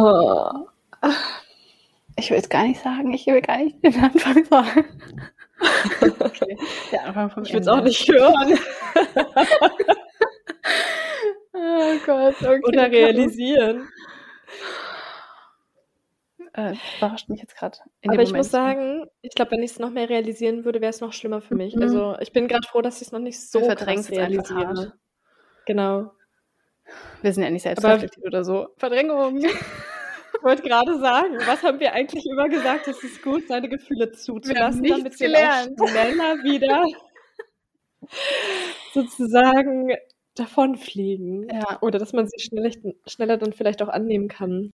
Oh. Ich will jetzt gar nicht sagen, ich will gar nicht den Anfang sagen. okay. Der Anfang vom ich will es auch nicht hören. oh Gott, okay. Oder realisieren. Äh, überrascht mich jetzt gerade. Aber ich muss sagen, ich glaube, wenn ich es noch mehr realisieren würde, wäre es noch schlimmer für mich. Mhm. Also ich bin gerade froh, dass ich es noch nicht so verdrängt realisiere. Genau. Wir sind ja nicht selbstreflektiert oder so. Verdrängung. Ich wollte gerade sagen, was haben wir eigentlich immer gesagt? Es ist gut, seine Gefühle zuzulassen, damit sie gelernt. auch schneller wieder sozusagen davonfliegen. Ja. Oder dass man sie schneller, schneller dann vielleicht auch annehmen kann.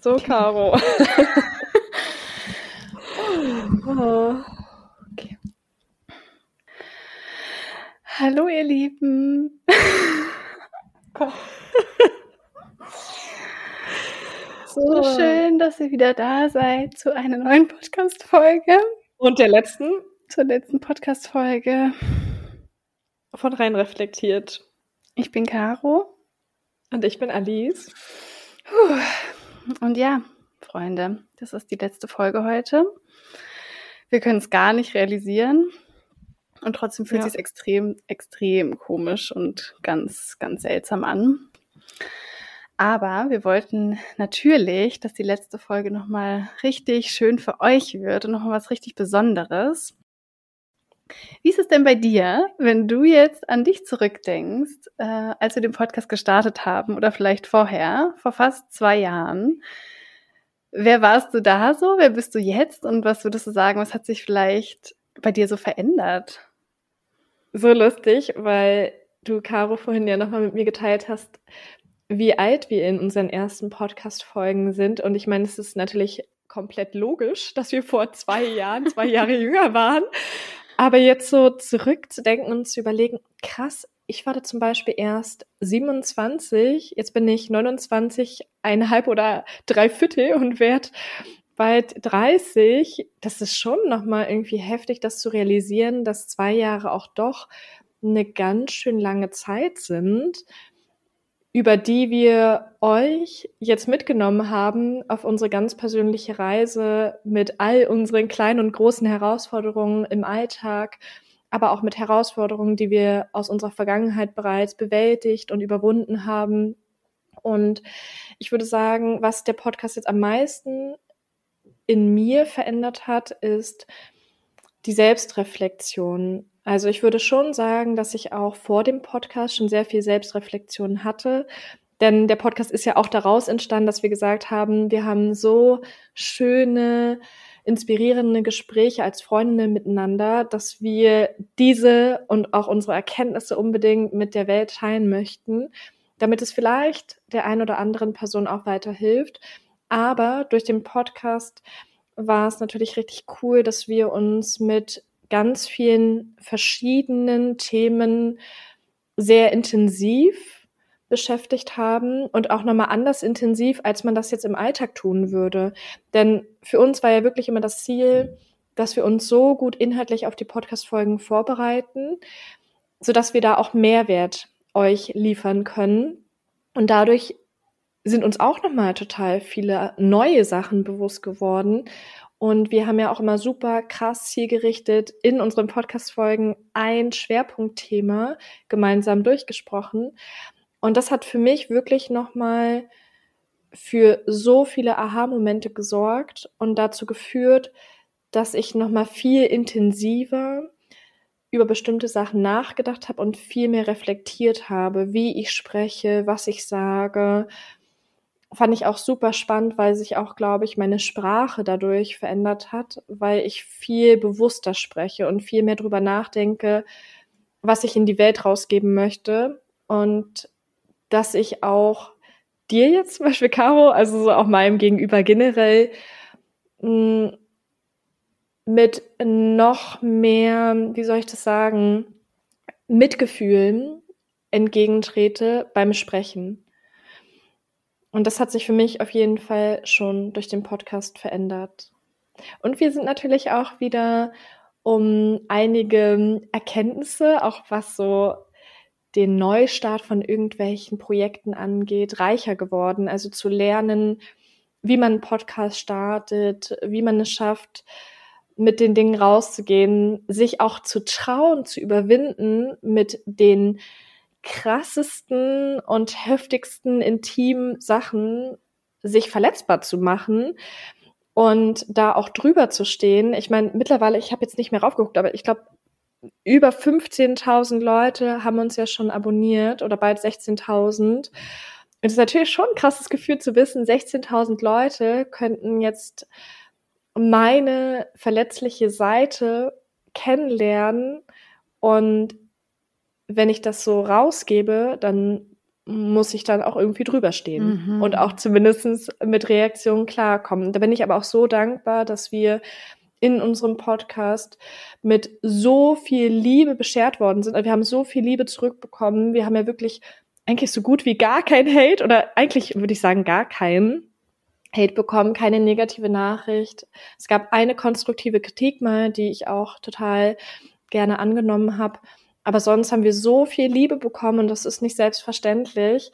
So, Caro. oh. okay. Hallo, ihr Lieben. so oh. schön, dass ihr wieder da seid zu einer neuen Podcast-Folge. Und der letzten? Zur letzten Podcast-Folge. Von rein reflektiert. Ich bin Caro. Und ich bin Alice. Und ja, Freunde, das ist die letzte Folge heute. Wir können es gar nicht realisieren. Und trotzdem fühlt ja. sich extrem, extrem komisch und ganz, ganz seltsam an. Aber wir wollten natürlich, dass die letzte Folge nochmal richtig schön für euch wird und nochmal was richtig Besonderes. Wie ist es denn bei dir, wenn du jetzt an dich zurückdenkst, äh, als wir den Podcast gestartet haben oder vielleicht vorher, vor fast zwei Jahren? Wer warst du da so? Wer bist du jetzt? Und was würdest du sagen, was hat sich vielleicht bei dir so verändert? So lustig, weil du, Caro, vorhin ja nochmal mit mir geteilt hast, wie alt wir in unseren ersten Podcast-Folgen sind. Und ich meine, es ist natürlich komplett logisch, dass wir vor zwei Jahren, zwei Jahre jünger waren. Aber jetzt so zurückzudenken und zu überlegen, krass, ich war da zum Beispiel erst 27, jetzt bin ich 29, eineinhalb oder drei Viertel und werde bald 30. Das ist schon nochmal irgendwie heftig, das zu realisieren, dass zwei Jahre auch doch eine ganz schön lange Zeit sind über die wir euch jetzt mitgenommen haben auf unsere ganz persönliche Reise mit all unseren kleinen und großen Herausforderungen im Alltag, aber auch mit Herausforderungen, die wir aus unserer Vergangenheit bereits bewältigt und überwunden haben. Und ich würde sagen, was der Podcast jetzt am meisten in mir verändert hat, ist die Selbstreflexion. Also ich würde schon sagen, dass ich auch vor dem Podcast schon sehr viel Selbstreflexion hatte. Denn der Podcast ist ja auch daraus entstanden, dass wir gesagt haben, wir haben so schöne, inspirierende Gespräche als Freundinnen miteinander, dass wir diese und auch unsere Erkenntnisse unbedingt mit der Welt teilen möchten, damit es vielleicht der ein oder anderen Person auch weiterhilft. Aber durch den Podcast war es natürlich richtig cool, dass wir uns mit ganz vielen verschiedenen Themen sehr intensiv beschäftigt haben und auch nochmal anders intensiv, als man das jetzt im Alltag tun würde. Denn für uns war ja wirklich immer das Ziel, dass wir uns so gut inhaltlich auf die Podcast-Folgen vorbereiten, sodass wir da auch Mehrwert euch liefern können. Und dadurch sind uns auch nochmal total viele neue Sachen bewusst geworden und wir haben ja auch immer super krass zielgerichtet in unseren Podcast-Folgen ein Schwerpunktthema gemeinsam durchgesprochen. Und das hat für mich wirklich nochmal für so viele Aha-Momente gesorgt und dazu geführt, dass ich nochmal viel intensiver über bestimmte Sachen nachgedacht habe und viel mehr reflektiert habe, wie ich spreche, was ich sage, fand ich auch super spannend, weil sich auch, glaube ich, meine Sprache dadurch verändert hat, weil ich viel bewusster spreche und viel mehr drüber nachdenke, was ich in die Welt rausgeben möchte und dass ich auch dir jetzt zum Beispiel, Caro, also so auch meinem Gegenüber generell, mm, mit noch mehr, wie soll ich das sagen, Mitgefühlen entgegentrete beim Sprechen. Und das hat sich für mich auf jeden Fall schon durch den Podcast verändert. Und wir sind natürlich auch wieder um einige Erkenntnisse, auch was so den Neustart von irgendwelchen Projekten angeht, reicher geworden. Also zu lernen, wie man einen Podcast startet, wie man es schafft, mit den Dingen rauszugehen, sich auch zu trauen, zu überwinden, mit den krassesten und heftigsten intimen Sachen sich verletzbar zu machen und da auch drüber zu stehen. Ich meine, mittlerweile, ich habe jetzt nicht mehr raufgeguckt, aber ich glaube, über 15.000 Leute haben uns ja schon abonniert oder bald 16.000. Es ist natürlich schon ein krasses Gefühl zu wissen, 16.000 Leute könnten jetzt meine verletzliche Seite kennenlernen und wenn ich das so rausgebe, dann muss ich dann auch irgendwie drüber stehen mhm. und auch zumindest mit Reaktionen klarkommen. Da bin ich aber auch so dankbar, dass wir in unserem Podcast mit so viel Liebe beschert worden sind. Wir haben so viel Liebe zurückbekommen. Wir haben ja wirklich eigentlich so gut wie gar kein Hate oder eigentlich würde ich sagen gar keinen Hate bekommen, keine negative Nachricht. Es gab eine konstruktive Kritik mal, die ich auch total gerne angenommen habe. Aber sonst haben wir so viel Liebe bekommen und das ist nicht selbstverständlich.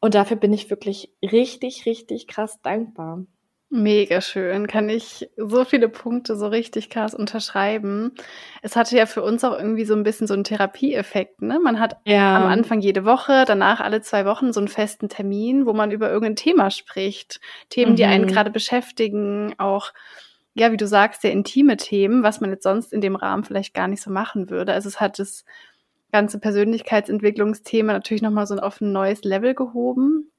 Und dafür bin ich wirklich richtig, richtig krass dankbar. Mega schön. Kann ich so viele Punkte so richtig krass unterschreiben. Es hatte ja für uns auch irgendwie so ein bisschen so einen Therapieeffekt. Ne? Man hat ja. am Anfang jede Woche, danach alle zwei Wochen so einen festen Termin, wo man über irgendein Thema spricht. Themen, mhm. die einen mhm. gerade beschäftigen, auch ja, wie du sagst, sehr intime Themen, was man jetzt sonst in dem Rahmen vielleicht gar nicht so machen würde. Also es hat das ganze Persönlichkeitsentwicklungsthema natürlich nochmal so auf ein neues Level gehoben.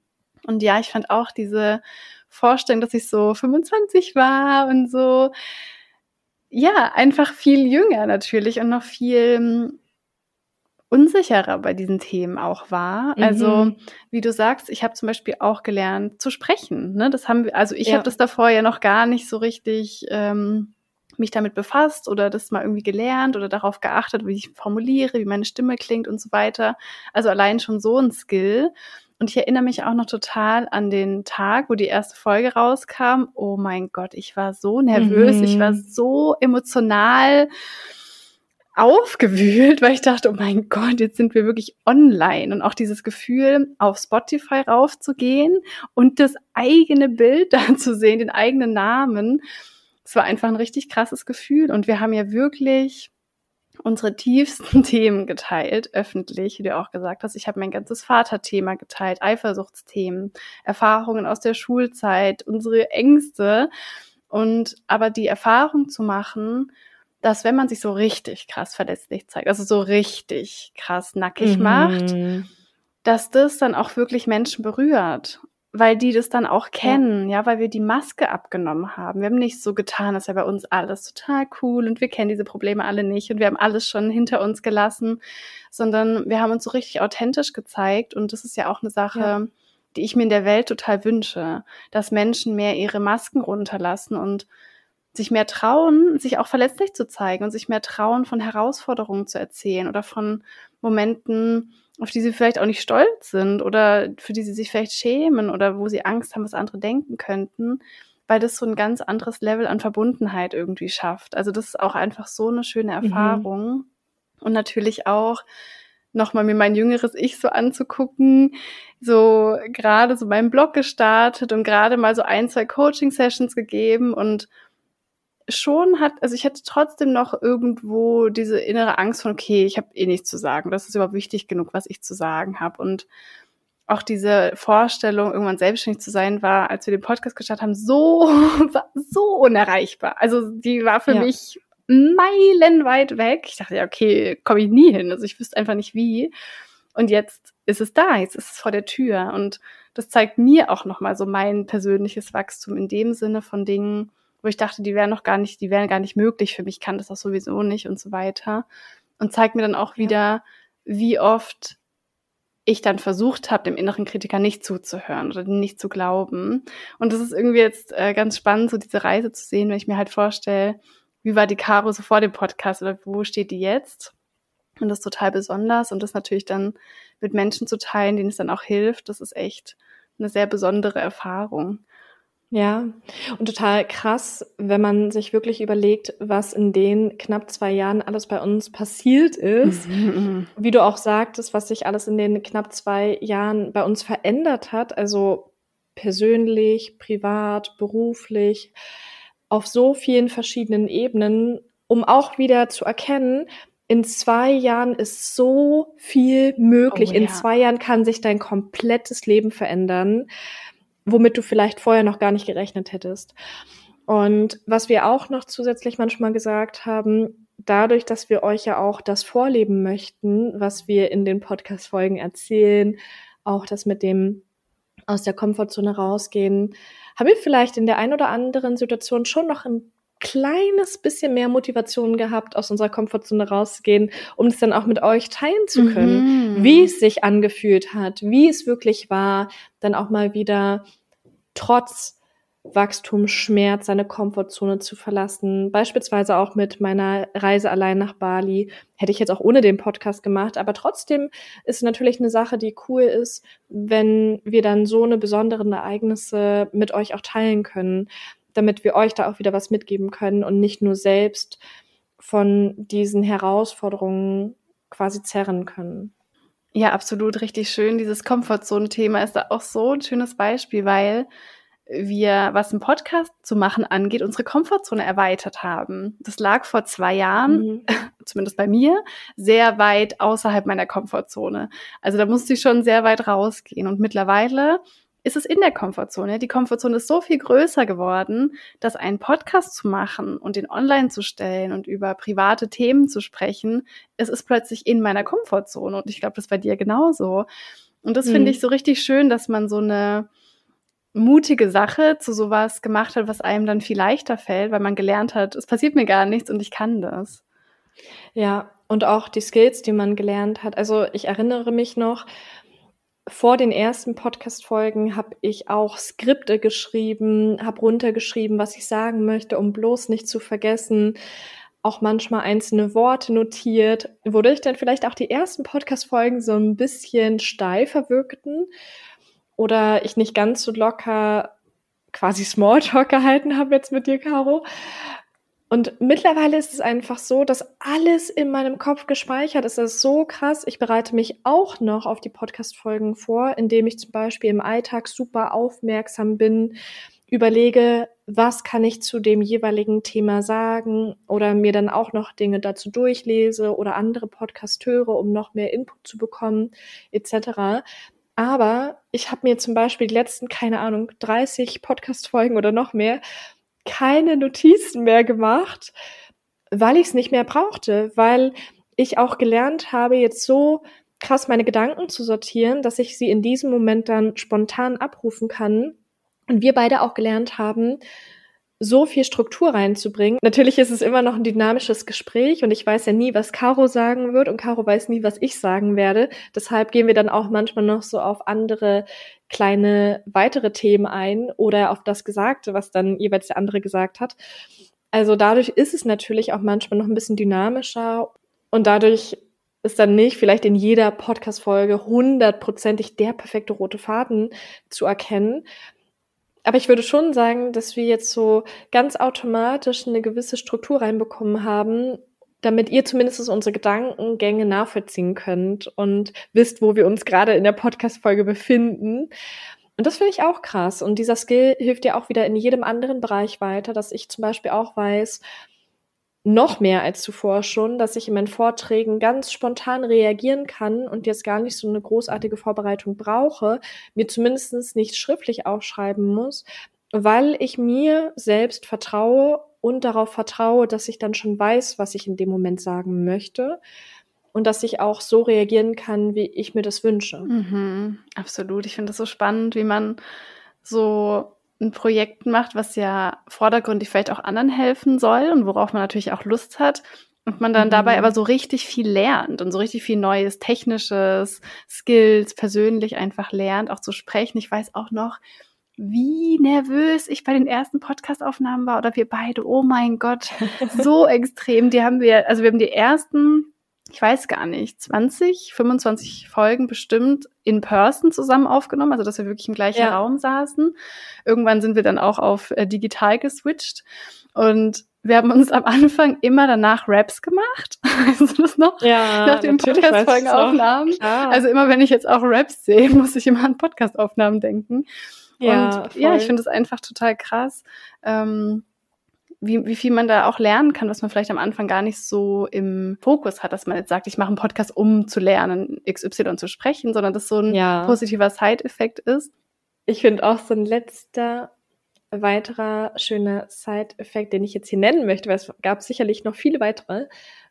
Und ja, ich fand auch diese Vorstellung, dass ich so 25 war und so, ja, einfach viel jünger natürlich und noch viel unsicherer bei diesen Themen auch war. Also, mhm. Also, wie du sagst, ich habe zum Beispiel auch gelernt zu sprechen. Ne? Das haben wir, also ich ja. habe das davor ja noch gar nicht so richtig ähm, mich damit befasst oder das mal irgendwie gelernt oder darauf geachtet, wie ich formuliere, wie meine Stimme klingt und so weiter. Also allein schon so ein Skill. Und ich erinnere mich auch noch total an den Tag, wo die erste Folge rauskam. Oh mein Gott, ich war so nervös, mhm. ich war mhm. so emotional aufgewühlt, weil ich dachte, oh mein Gott, jetzt sind wir wirklich online. Und auch dieses Gefühl, auf Spotify raufzugehen und das eigene Bild da zu sehen, den eigenen Namen. Es war einfach ein richtig krasses Gefühl. Und wir haben ja wirklich unsere tiefsten Themen geteilt, öffentlich, wie du auch gesagt hast. Ich habe mein ganzes Vaterthema geteilt, Eifersuchtsthemen, Erfahrungen aus der Schulzeit, unsere Ängste. Und aber die Erfahrung zu machen, dass wenn man sich so richtig krass verletzlich zeigt, also so richtig krass nackig mhm. macht, dass das dann auch wirklich Menschen berührt, weil die das dann auch kennen, ja. ja, weil wir die Maske abgenommen haben. Wir haben nicht so getan, dass ja bei uns alles total cool und wir kennen diese Probleme alle nicht und wir haben alles schon hinter uns gelassen, sondern wir haben uns so richtig authentisch gezeigt und das ist ja auch eine Sache, ja. die ich mir in der Welt total wünsche, dass Menschen mehr ihre Masken runterlassen und sich mehr trauen, sich auch verletzlich zu zeigen und sich mehr trauen, von Herausforderungen zu erzählen oder von Momenten, auf die sie vielleicht auch nicht stolz sind oder für die sie sich vielleicht schämen oder wo sie Angst haben, was andere denken könnten, weil das so ein ganz anderes Level an Verbundenheit irgendwie schafft. Also das ist auch einfach so eine schöne mhm. Erfahrung. Mhm. Und natürlich auch nochmal mir mein jüngeres Ich so anzugucken, so gerade so meinen Blog gestartet und gerade mal so ein, zwei Coaching-Sessions gegeben und schon hat, also ich hatte trotzdem noch irgendwo diese innere Angst von, okay, ich habe eh nichts zu sagen. Das ist überhaupt wichtig genug, was ich zu sagen habe. Und auch diese Vorstellung, irgendwann selbstständig zu sein, war, als wir den Podcast gestartet haben, so, so unerreichbar. Also die war für ja. mich meilenweit weg. Ich dachte, ja, okay, komme ich nie hin. Also ich wüsste einfach nicht wie. Und jetzt ist es da, jetzt ist es vor der Tür. Und das zeigt mir auch nochmal so mein persönliches Wachstum in dem Sinne von Dingen, wo ich dachte, die wären noch gar nicht, die wären gar nicht möglich für mich, kann das auch sowieso nicht und so weiter. Und zeigt mir dann auch wieder, wie oft ich dann versucht habe, dem inneren Kritiker nicht zuzuhören oder nicht zu glauben. Und das ist irgendwie jetzt äh, ganz spannend, so diese Reise zu sehen, wenn ich mir halt vorstelle, wie war die Caro so vor dem Podcast oder wo steht die jetzt? Und das ist total besonders und das natürlich dann mit Menschen zu teilen, denen es dann auch hilft, das ist echt eine sehr besondere Erfahrung. Ja, und total krass, wenn man sich wirklich überlegt, was in den knapp zwei Jahren alles bei uns passiert ist. Mhm. Wie du auch sagtest, was sich alles in den knapp zwei Jahren bei uns verändert hat. Also persönlich, privat, beruflich, auf so vielen verschiedenen Ebenen, um auch wieder zu erkennen, in zwei Jahren ist so viel möglich. Oh, ja. In zwei Jahren kann sich dein komplettes Leben verändern womit du vielleicht vorher noch gar nicht gerechnet hättest. Und was wir auch noch zusätzlich manchmal gesagt haben, dadurch, dass wir euch ja auch das vorleben möchten, was wir in den Podcast-Folgen erzählen, auch das mit dem aus der Komfortzone rausgehen, haben wir vielleicht in der ein oder anderen Situation schon noch ein kleines bisschen mehr Motivation gehabt, aus unserer Komfortzone rauszugehen, um es dann auch mit euch teilen zu können, mhm. wie es sich angefühlt hat, wie es wirklich war, dann auch mal wieder trotz Wachstum, Schmerz, seine Komfortzone zu verlassen. Beispielsweise auch mit meiner Reise allein nach Bali. Hätte ich jetzt auch ohne den Podcast gemacht. Aber trotzdem ist natürlich eine Sache, die cool ist, wenn wir dann so eine besonderen Ereignisse mit euch auch teilen können damit wir euch da auch wieder was mitgeben können und nicht nur selbst von diesen Herausforderungen quasi zerren können. Ja, absolut richtig schön. Dieses Komfortzone-Thema ist da auch so ein schönes Beispiel, weil wir, was ein Podcast zu machen angeht, unsere Komfortzone erweitert haben. Das lag vor zwei Jahren, mhm. zumindest bei mir, sehr weit außerhalb meiner Komfortzone. Also da musste ich schon sehr weit rausgehen. Und mittlerweile ist es in der Komfortzone. Die Komfortzone ist so viel größer geworden, dass einen Podcast zu machen und den online zu stellen und über private Themen zu sprechen, es ist plötzlich in meiner Komfortzone. Und ich glaube, das bei dir genauso. Und das mhm. finde ich so richtig schön, dass man so eine mutige Sache zu sowas gemacht hat, was einem dann viel leichter fällt, weil man gelernt hat, es passiert mir gar nichts und ich kann das. Ja, und auch die Skills, die man gelernt hat. Also ich erinnere mich noch, vor den ersten Podcast-Folgen habe ich auch Skripte geschrieben, habe runtergeschrieben, was ich sagen möchte, um bloß nicht zu vergessen. Auch manchmal einzelne Worte notiert, wodurch dann vielleicht auch die ersten Podcast-Folgen so ein bisschen steifer wirkten oder ich nicht ganz so locker quasi Smalltalk gehalten habe jetzt mit dir, Caro. Und mittlerweile ist es einfach so, dass alles in meinem Kopf gespeichert ist. Das ist so krass. Ich bereite mich auch noch auf die Podcast-Folgen vor, indem ich zum Beispiel im Alltag super aufmerksam bin, überlege, was kann ich zu dem jeweiligen Thema sagen oder mir dann auch noch Dinge dazu durchlese oder andere Podcast höre, um noch mehr Input zu bekommen, etc. Aber ich habe mir zum Beispiel die letzten, keine Ahnung, 30 Podcast-Folgen oder noch mehr keine Notizen mehr gemacht, weil ich es nicht mehr brauchte, weil ich auch gelernt habe, jetzt so krass meine Gedanken zu sortieren, dass ich sie in diesem Moment dann spontan abrufen kann. Und wir beide auch gelernt haben, so viel Struktur reinzubringen. Natürlich ist es immer noch ein dynamisches Gespräch und ich weiß ja nie, was Caro sagen wird und Caro weiß nie, was ich sagen werde. Deshalb gehen wir dann auch manchmal noch so auf andere kleine weitere Themen ein oder auf das Gesagte, was dann jeweils der andere gesagt hat. Also dadurch ist es natürlich auch manchmal noch ein bisschen dynamischer und dadurch ist dann nicht vielleicht in jeder Podcast-Folge hundertprozentig der perfekte rote Faden zu erkennen. Aber ich würde schon sagen, dass wir jetzt so ganz automatisch eine gewisse Struktur reinbekommen haben, damit ihr zumindest unsere Gedankengänge nachvollziehen könnt und wisst, wo wir uns gerade in der Podcast-Folge befinden. Und das finde ich auch krass. Und dieser Skill hilft dir auch wieder in jedem anderen Bereich weiter, dass ich zum Beispiel auch weiß, noch mehr als zuvor schon, dass ich in meinen Vorträgen ganz spontan reagieren kann und jetzt gar nicht so eine großartige Vorbereitung brauche, mir zumindest nicht schriftlich aufschreiben muss, weil ich mir selbst vertraue und darauf vertraue, dass ich dann schon weiß, was ich in dem Moment sagen möchte und dass ich auch so reagieren kann, wie ich mir das wünsche. Mhm, absolut. Ich finde das so spannend, wie man so ein Projekt macht, was ja vordergründig vielleicht auch anderen helfen soll und worauf man natürlich auch Lust hat. Und man dann mhm. dabei aber so richtig viel lernt und so richtig viel Neues, Technisches, Skills, persönlich einfach lernt, auch zu sprechen. Ich weiß auch noch, wie nervös ich bei den ersten Podcastaufnahmen war oder wir beide. Oh mein Gott, so extrem. Die haben wir, also wir haben die ersten ich weiß gar nicht, 20, 25 Folgen bestimmt in Person zusammen aufgenommen, also dass wir wirklich im gleichen ja. Raum saßen. Irgendwann sind wir dann auch auf äh, digital geswitcht und wir haben uns am Anfang immer danach Raps gemacht. Also das noch ja, nach den Podcast-Folgenaufnahmen. Also immer wenn ich jetzt auch Raps sehe, muss ich immer an Podcast-Aufnahmen denken. Ja, und voll. ja, ich finde es einfach total krass. Ähm, wie, wie viel man da auch lernen kann, was man vielleicht am Anfang gar nicht so im Fokus hat, dass man jetzt sagt, ich mache einen Podcast, um zu lernen, XY zu sprechen, sondern dass so ein ja. positiver Side-Effekt ist. Ich finde auch so ein letzter weiterer schöner Side-Effekt, den ich jetzt hier nennen möchte, weil es gab sicherlich noch viele weitere,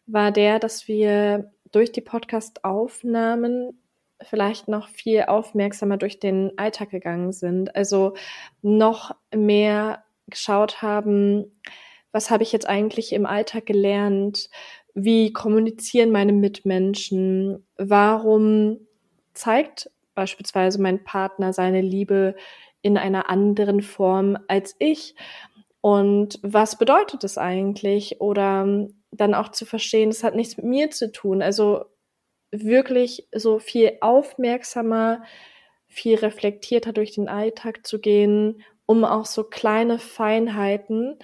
war der, dass wir durch die Podcast-Aufnahmen vielleicht noch viel aufmerksamer durch den Alltag gegangen sind. Also noch mehr geschaut haben, was habe ich jetzt eigentlich im Alltag gelernt? Wie kommunizieren meine Mitmenschen? Warum zeigt beispielsweise mein Partner seine Liebe in einer anderen Form als ich? Und was bedeutet das eigentlich? Oder dann auch zu verstehen, es hat nichts mit mir zu tun. Also wirklich so viel aufmerksamer, viel reflektierter durch den Alltag zu gehen, um auch so kleine Feinheiten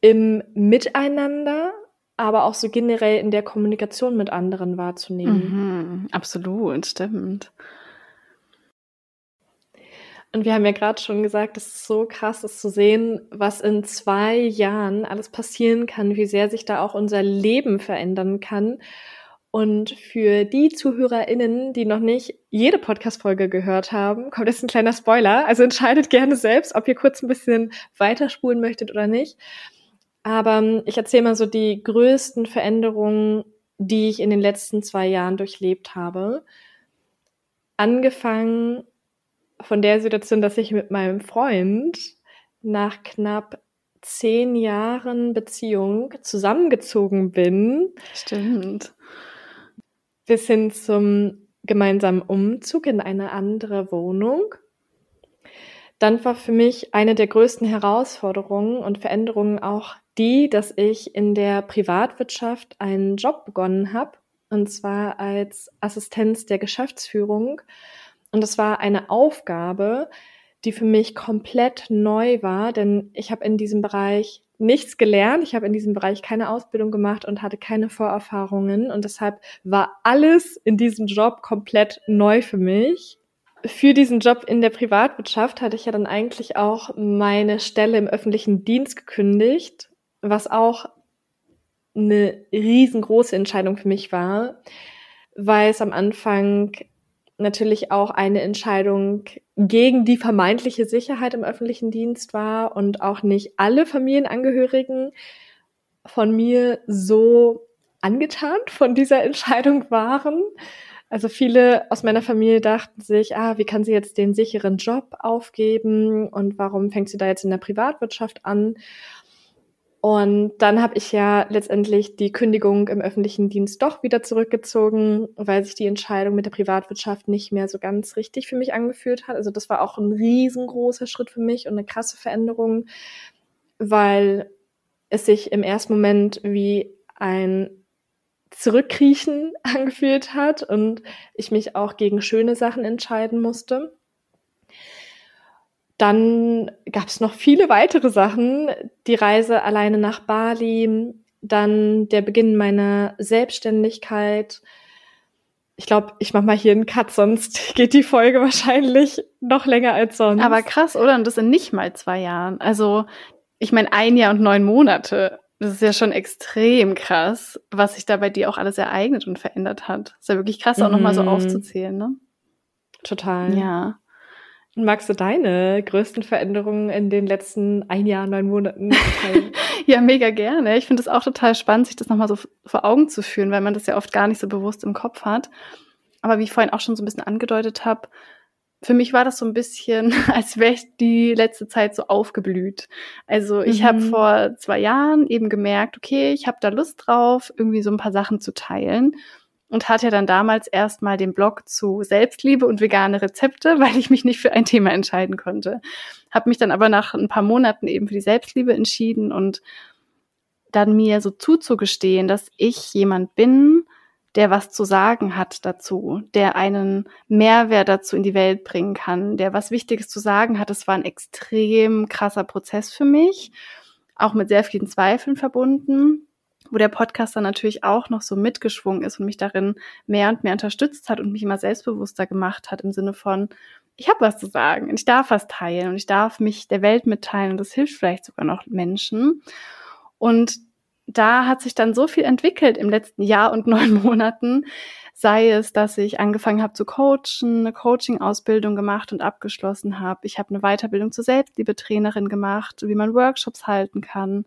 im Miteinander, aber auch so generell in der Kommunikation mit anderen wahrzunehmen. Mhm, absolut, stimmt. Und wir haben ja gerade schon gesagt, es ist so krass, es zu sehen, was in zwei Jahren alles passieren kann, wie sehr sich da auch unser Leben verändern kann. Und für die ZuhörerInnen, die noch nicht jede Podcast-Folge gehört haben, kommt jetzt ein kleiner Spoiler. Also entscheidet gerne selbst, ob ihr kurz ein bisschen weiterspulen möchtet oder nicht. Aber ähm, ich erzähle mal so die größten Veränderungen, die ich in den letzten zwei Jahren durchlebt habe. Angefangen von der Situation, dass ich mit meinem Freund nach knapp zehn Jahren Beziehung zusammengezogen bin. Stimmt. Bis hin zum gemeinsamen Umzug in eine andere Wohnung. Dann war für mich eine der größten Herausforderungen und Veränderungen auch die, dass ich in der Privatwirtschaft einen Job begonnen habe, und zwar als Assistenz der Geschäftsführung und das war eine Aufgabe, die für mich komplett neu war, denn ich habe in diesem Bereich nichts gelernt, ich habe in diesem Bereich keine Ausbildung gemacht und hatte keine Vorerfahrungen und deshalb war alles in diesem Job komplett neu für mich. Für diesen Job in der Privatwirtschaft hatte ich ja dann eigentlich auch meine Stelle im öffentlichen Dienst gekündigt, was auch eine riesengroße Entscheidung für mich war, weil es am Anfang natürlich auch eine Entscheidung gegen die vermeintliche Sicherheit im öffentlichen Dienst war und auch nicht alle Familienangehörigen von mir so angetan von dieser Entscheidung waren. Also viele aus meiner Familie dachten sich, ah, wie kann sie jetzt den sicheren Job aufgeben und warum fängt sie da jetzt in der Privatwirtschaft an? Und dann habe ich ja letztendlich die Kündigung im öffentlichen Dienst doch wieder zurückgezogen, weil sich die Entscheidung mit der Privatwirtschaft nicht mehr so ganz richtig für mich angefühlt hat. Also das war auch ein riesengroßer Schritt für mich und eine krasse Veränderung, weil es sich im ersten Moment wie ein Zurückkriechen angefühlt hat und ich mich auch gegen schöne Sachen entscheiden musste. Dann gab es noch viele weitere Sachen. Die Reise alleine nach Bali, dann der Beginn meiner Selbstständigkeit. Ich glaube, ich mache mal hier einen Cut, sonst geht die Folge wahrscheinlich noch länger als sonst. Aber krass, oder? Und das in nicht mal zwei Jahren. Also, ich meine, ein Jahr und neun Monate. Das ist ja schon extrem krass, was sich da bei dir auch alles ereignet und verändert hat. ist ja wirklich krass, auch mhm. nochmal so aufzuzählen, ne? Total. Ja. Magst du deine größten Veränderungen in den letzten ein Jahr, neun Monaten teilen? ja, mega gerne. Ich finde es auch total spannend, sich das nochmal so vor Augen zu führen, weil man das ja oft gar nicht so bewusst im Kopf hat. Aber wie ich vorhin auch schon so ein bisschen angedeutet habe, für mich war das so ein bisschen, als wäre ich die letzte Zeit so aufgeblüht. Also ich mhm. habe vor zwei Jahren eben gemerkt, okay, ich habe da Lust drauf, irgendwie so ein paar Sachen zu teilen und hatte dann damals erstmal den Blog zu Selbstliebe und vegane Rezepte, weil ich mich nicht für ein Thema entscheiden konnte. Habe mich dann aber nach ein paar Monaten eben für die Selbstliebe entschieden und dann mir so zuzugestehen, dass ich jemand bin, der was zu sagen hat dazu, der einen Mehrwert dazu in die Welt bringen kann, der was Wichtiges zu sagen hat. Das war ein extrem krasser Prozess für mich, auch mit sehr vielen Zweifeln verbunden, wo der Podcast dann natürlich auch noch so mitgeschwungen ist und mich darin mehr und mehr unterstützt hat und mich immer selbstbewusster gemacht hat im Sinne von, ich habe was zu sagen und ich darf was teilen und ich darf mich der Welt mitteilen und das hilft vielleicht sogar noch Menschen. Und da hat sich dann so viel entwickelt im letzten Jahr und neun Monaten. Sei es, dass ich angefangen habe zu coachen, eine Coaching-Ausbildung gemacht und abgeschlossen habe. Ich habe eine Weiterbildung zur Selbstliebetrainerin gemacht, wie man Workshops halten kann.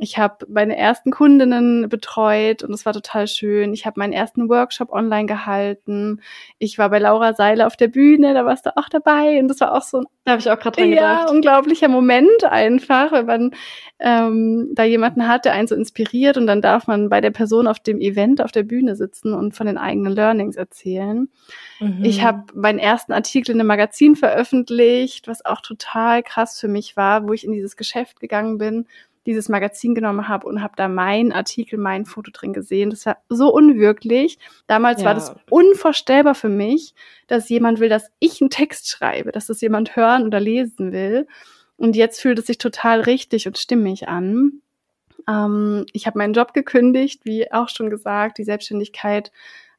Ich habe meine ersten Kundinnen betreut und es war total schön. Ich habe meinen ersten Workshop online gehalten. Ich war bei Laura Seiler auf der Bühne, da warst du auch dabei und das war auch so ein da habe ich auch gerade dran ja, gedacht. unglaublicher Moment einfach, wenn man ähm, da jemanden hat, der einen so inspiriert und dann darf man bei der Person auf dem Event auf der Bühne sitzen und von den eigenen Learnings erzählen. Mhm. Ich habe meinen ersten Artikel in einem Magazin veröffentlicht, was auch total krass für mich war, wo ich in dieses Geschäft gegangen bin dieses Magazin genommen habe und habe da mein Artikel, mein Foto drin gesehen. Das war so unwirklich. Damals ja. war das unvorstellbar für mich, dass jemand will, dass ich einen Text schreibe, dass das jemand hören oder lesen will. Und jetzt fühlt es sich total richtig und stimmig an. Ähm, ich habe meinen Job gekündigt, wie auch schon gesagt. Die Selbstständigkeit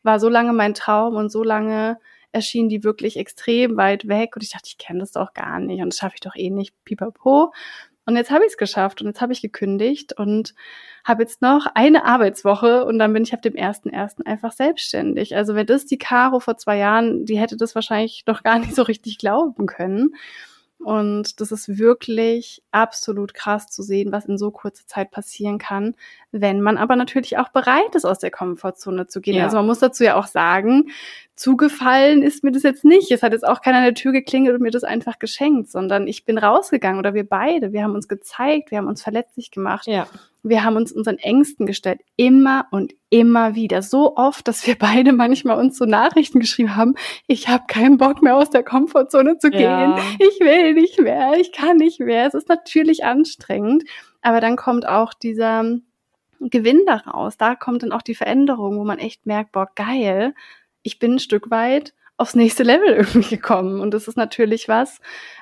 war so lange mein Traum und so lange erschien die wirklich extrem weit weg und ich dachte, ich kenne das doch gar nicht und das schaffe ich doch eh nicht, pipapo. Und jetzt habe ich es geschafft und jetzt habe ich gekündigt und habe jetzt noch eine Arbeitswoche und dann bin ich ab dem ersten ersten einfach selbstständig. Also wenn das die Caro vor zwei Jahren, die hätte das wahrscheinlich noch gar nicht so richtig glauben können. Und das ist wirklich absolut krass zu sehen, was in so kurzer Zeit passieren kann, wenn man aber natürlich auch bereit ist, aus der Komfortzone zu gehen. Ja. Also man muss dazu ja auch sagen, zugefallen ist mir das jetzt nicht. Es hat jetzt auch keiner an der Tür geklingelt und mir das einfach geschenkt, sondern ich bin rausgegangen oder wir beide. Wir haben uns gezeigt, wir haben uns verletzlich gemacht. Ja. Wir haben uns unseren Ängsten gestellt, immer und immer wieder. So oft, dass wir beide manchmal uns so Nachrichten geschrieben haben, ich habe keinen Bock mehr aus der Komfortzone zu gehen. Ja. Ich will nicht mehr, ich kann nicht mehr. Es ist natürlich anstrengend, aber dann kommt auch dieser Gewinn daraus. Da kommt dann auch die Veränderung, wo man echt merkt, boah, geil, ich bin ein Stück weit aufs nächste Level irgendwie gekommen. Und das ist natürlich was,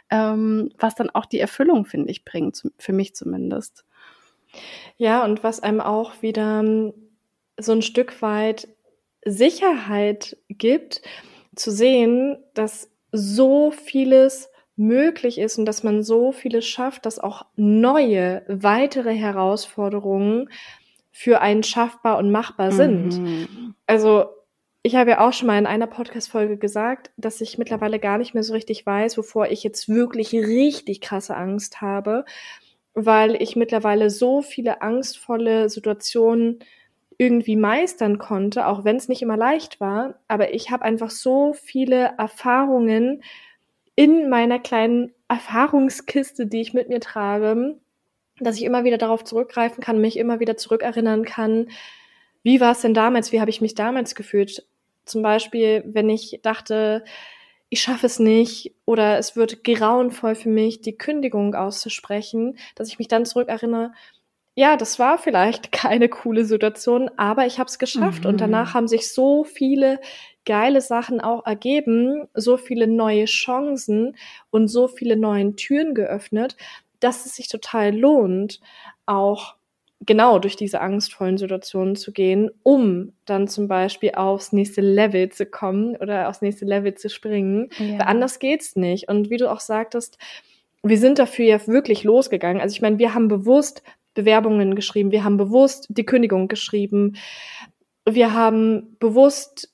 ähm, was dann auch die Erfüllung, finde ich, bringt, für mich zumindest. Ja, und was einem auch wieder ähm, so ein Stück weit Sicherheit gibt, zu sehen, dass so vieles möglich ist und dass man so vieles schafft, dass auch neue, weitere Herausforderungen für einen schaffbar und machbar sind. Mhm. Also ich habe ja auch schon mal in einer Podcast-Folge gesagt, dass ich mittlerweile gar nicht mehr so richtig weiß, wovor ich jetzt wirklich richtig krasse Angst habe, weil ich mittlerweile so viele angstvolle Situationen irgendwie meistern konnte, auch wenn es nicht immer leicht war. Aber ich habe einfach so viele Erfahrungen in meiner kleinen Erfahrungskiste, die ich mit mir trage, dass ich immer wieder darauf zurückgreifen kann, mich immer wieder zurückerinnern kann, wie war es denn damals, wie habe ich mich damals gefühlt? Zum Beispiel, wenn ich dachte, ich schaffe es nicht oder es wird grauenvoll für mich, die Kündigung auszusprechen, dass ich mich dann zurückerinnere, ja, das war vielleicht keine coole Situation, aber ich habe es geschafft mhm. und danach haben sich so viele geile Sachen auch ergeben, so viele neue Chancen und so viele neue Türen geöffnet, dass es sich total lohnt, auch genau durch diese angstvollen Situationen zu gehen, um dann zum Beispiel aufs nächste Level zu kommen oder aufs nächste Level zu springen. Ja. Weil anders geht's nicht. Und wie du auch sagtest, wir sind dafür ja wirklich losgegangen. Also ich meine, wir haben bewusst Bewerbungen geschrieben, wir haben bewusst die Kündigung geschrieben, wir haben bewusst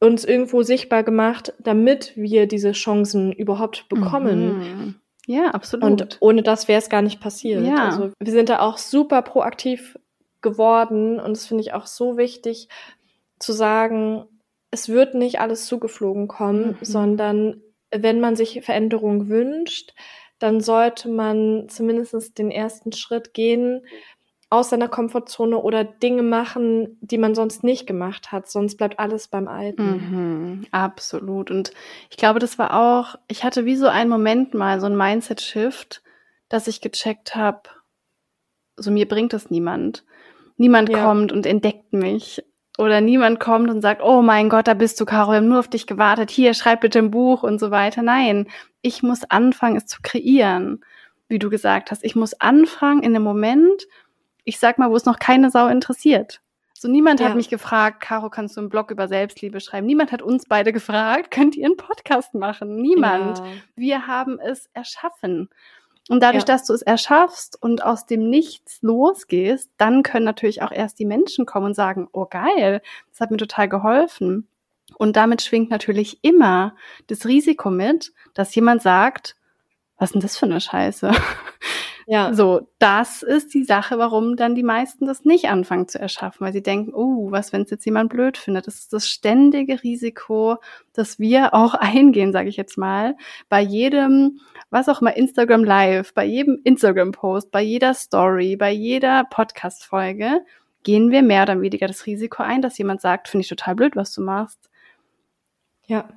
uns irgendwo sichtbar gemacht, damit wir diese Chancen überhaupt bekommen. Mhm. Ja, absolut. Und ohne das wäre es gar nicht passiert. Ja. Also wir sind da auch super proaktiv geworden und das finde ich auch so wichtig zu sagen, es wird nicht alles zugeflogen kommen, mhm. sondern wenn man sich Veränderung wünscht, dann sollte man zumindest den ersten Schritt gehen, aus seiner Komfortzone oder Dinge machen, die man sonst nicht gemacht hat. Sonst bleibt alles beim Alten. Mhm, absolut. Und ich glaube, das war auch, ich hatte wie so einen Moment mal, so ein Mindset-Shift, dass ich gecheckt habe, so mir bringt es niemand. Niemand ja. kommt und entdeckt mich. Oder niemand kommt und sagt, oh mein Gott, da bist du, Caro, wir haben nur auf dich gewartet. Hier, schreib bitte ein Buch und so weiter. Nein, ich muss anfangen, es zu kreieren, wie du gesagt hast. Ich muss anfangen in dem Moment, ich sag mal, wo es noch keine Sau interessiert. So niemand ja. hat mich gefragt, Caro, kannst du einen Blog über Selbstliebe schreiben? Niemand hat uns beide gefragt, könnt ihr einen Podcast machen? Niemand. Ja. Wir haben es erschaffen. Und dadurch, ja. dass du es erschaffst und aus dem Nichts losgehst, dann können natürlich auch erst die Menschen kommen und sagen, oh geil, das hat mir total geholfen. Und damit schwingt natürlich immer das Risiko mit, dass jemand sagt, was ist denn das für eine Scheiße? Ja. So, das ist die Sache, warum dann die meisten das nicht anfangen zu erschaffen, weil sie denken, oh, was, wenn es jetzt jemand blöd findet? Das ist das ständige Risiko, dass wir auch eingehen, sage ich jetzt mal, bei jedem, was auch immer, Instagram Live, bei jedem Instagram-Post, bei jeder Story, bei jeder Podcast-Folge, gehen wir mehr oder weniger das Risiko ein, dass jemand sagt, finde ich total blöd, was du machst. Ja.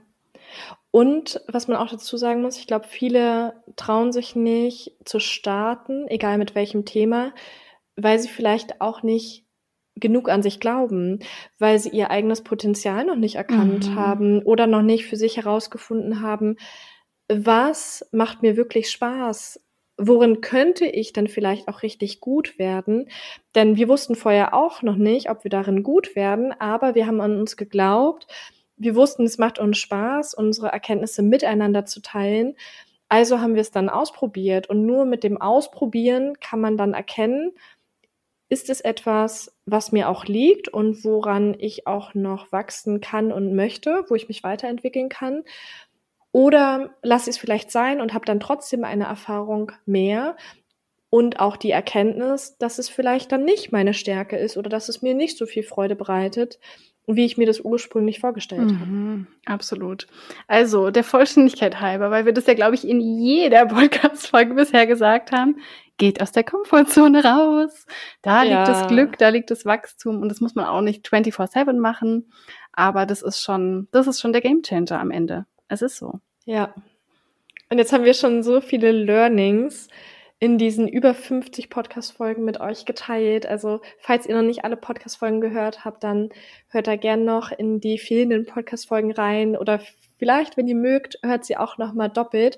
Und was man auch dazu sagen muss, ich glaube, viele trauen sich nicht zu starten, egal mit welchem Thema, weil sie vielleicht auch nicht genug an sich glauben, weil sie ihr eigenes Potenzial noch nicht erkannt mhm. haben oder noch nicht für sich herausgefunden haben, was macht mir wirklich Spaß? Worin könnte ich dann vielleicht auch richtig gut werden? Denn wir wussten vorher auch noch nicht, ob wir darin gut werden, aber wir haben an uns geglaubt, wir wussten, es macht uns Spaß, unsere Erkenntnisse miteinander zu teilen. Also haben wir es dann ausprobiert. Und nur mit dem Ausprobieren kann man dann erkennen, ist es etwas, was mir auch liegt und woran ich auch noch wachsen kann und möchte, wo ich mich weiterentwickeln kann. Oder lasse ich es vielleicht sein und habe dann trotzdem eine Erfahrung mehr und auch die Erkenntnis, dass es vielleicht dann nicht meine Stärke ist oder dass es mir nicht so viel Freude bereitet, wie ich mir das ursprünglich vorgestellt mhm, habe. Absolut. Also der Vollständigkeit halber, weil wir das ja, glaube ich, in jeder Podcast-Folge bisher gesagt haben, geht aus der Komfortzone raus. Da ja. liegt das Glück, da liegt das Wachstum und das muss man auch nicht 24-7 machen. Aber das ist schon, das ist schon der Gamechanger am Ende. Es ist so. Ja. Und jetzt haben wir schon so viele Learnings in diesen über 50 Podcast-Folgen mit euch geteilt. Also, falls ihr noch nicht alle Podcast-Folgen gehört habt, dann hört da gern noch in die fehlenden Podcast-Folgen rein oder vielleicht, wenn ihr mögt, hört sie auch noch mal doppelt.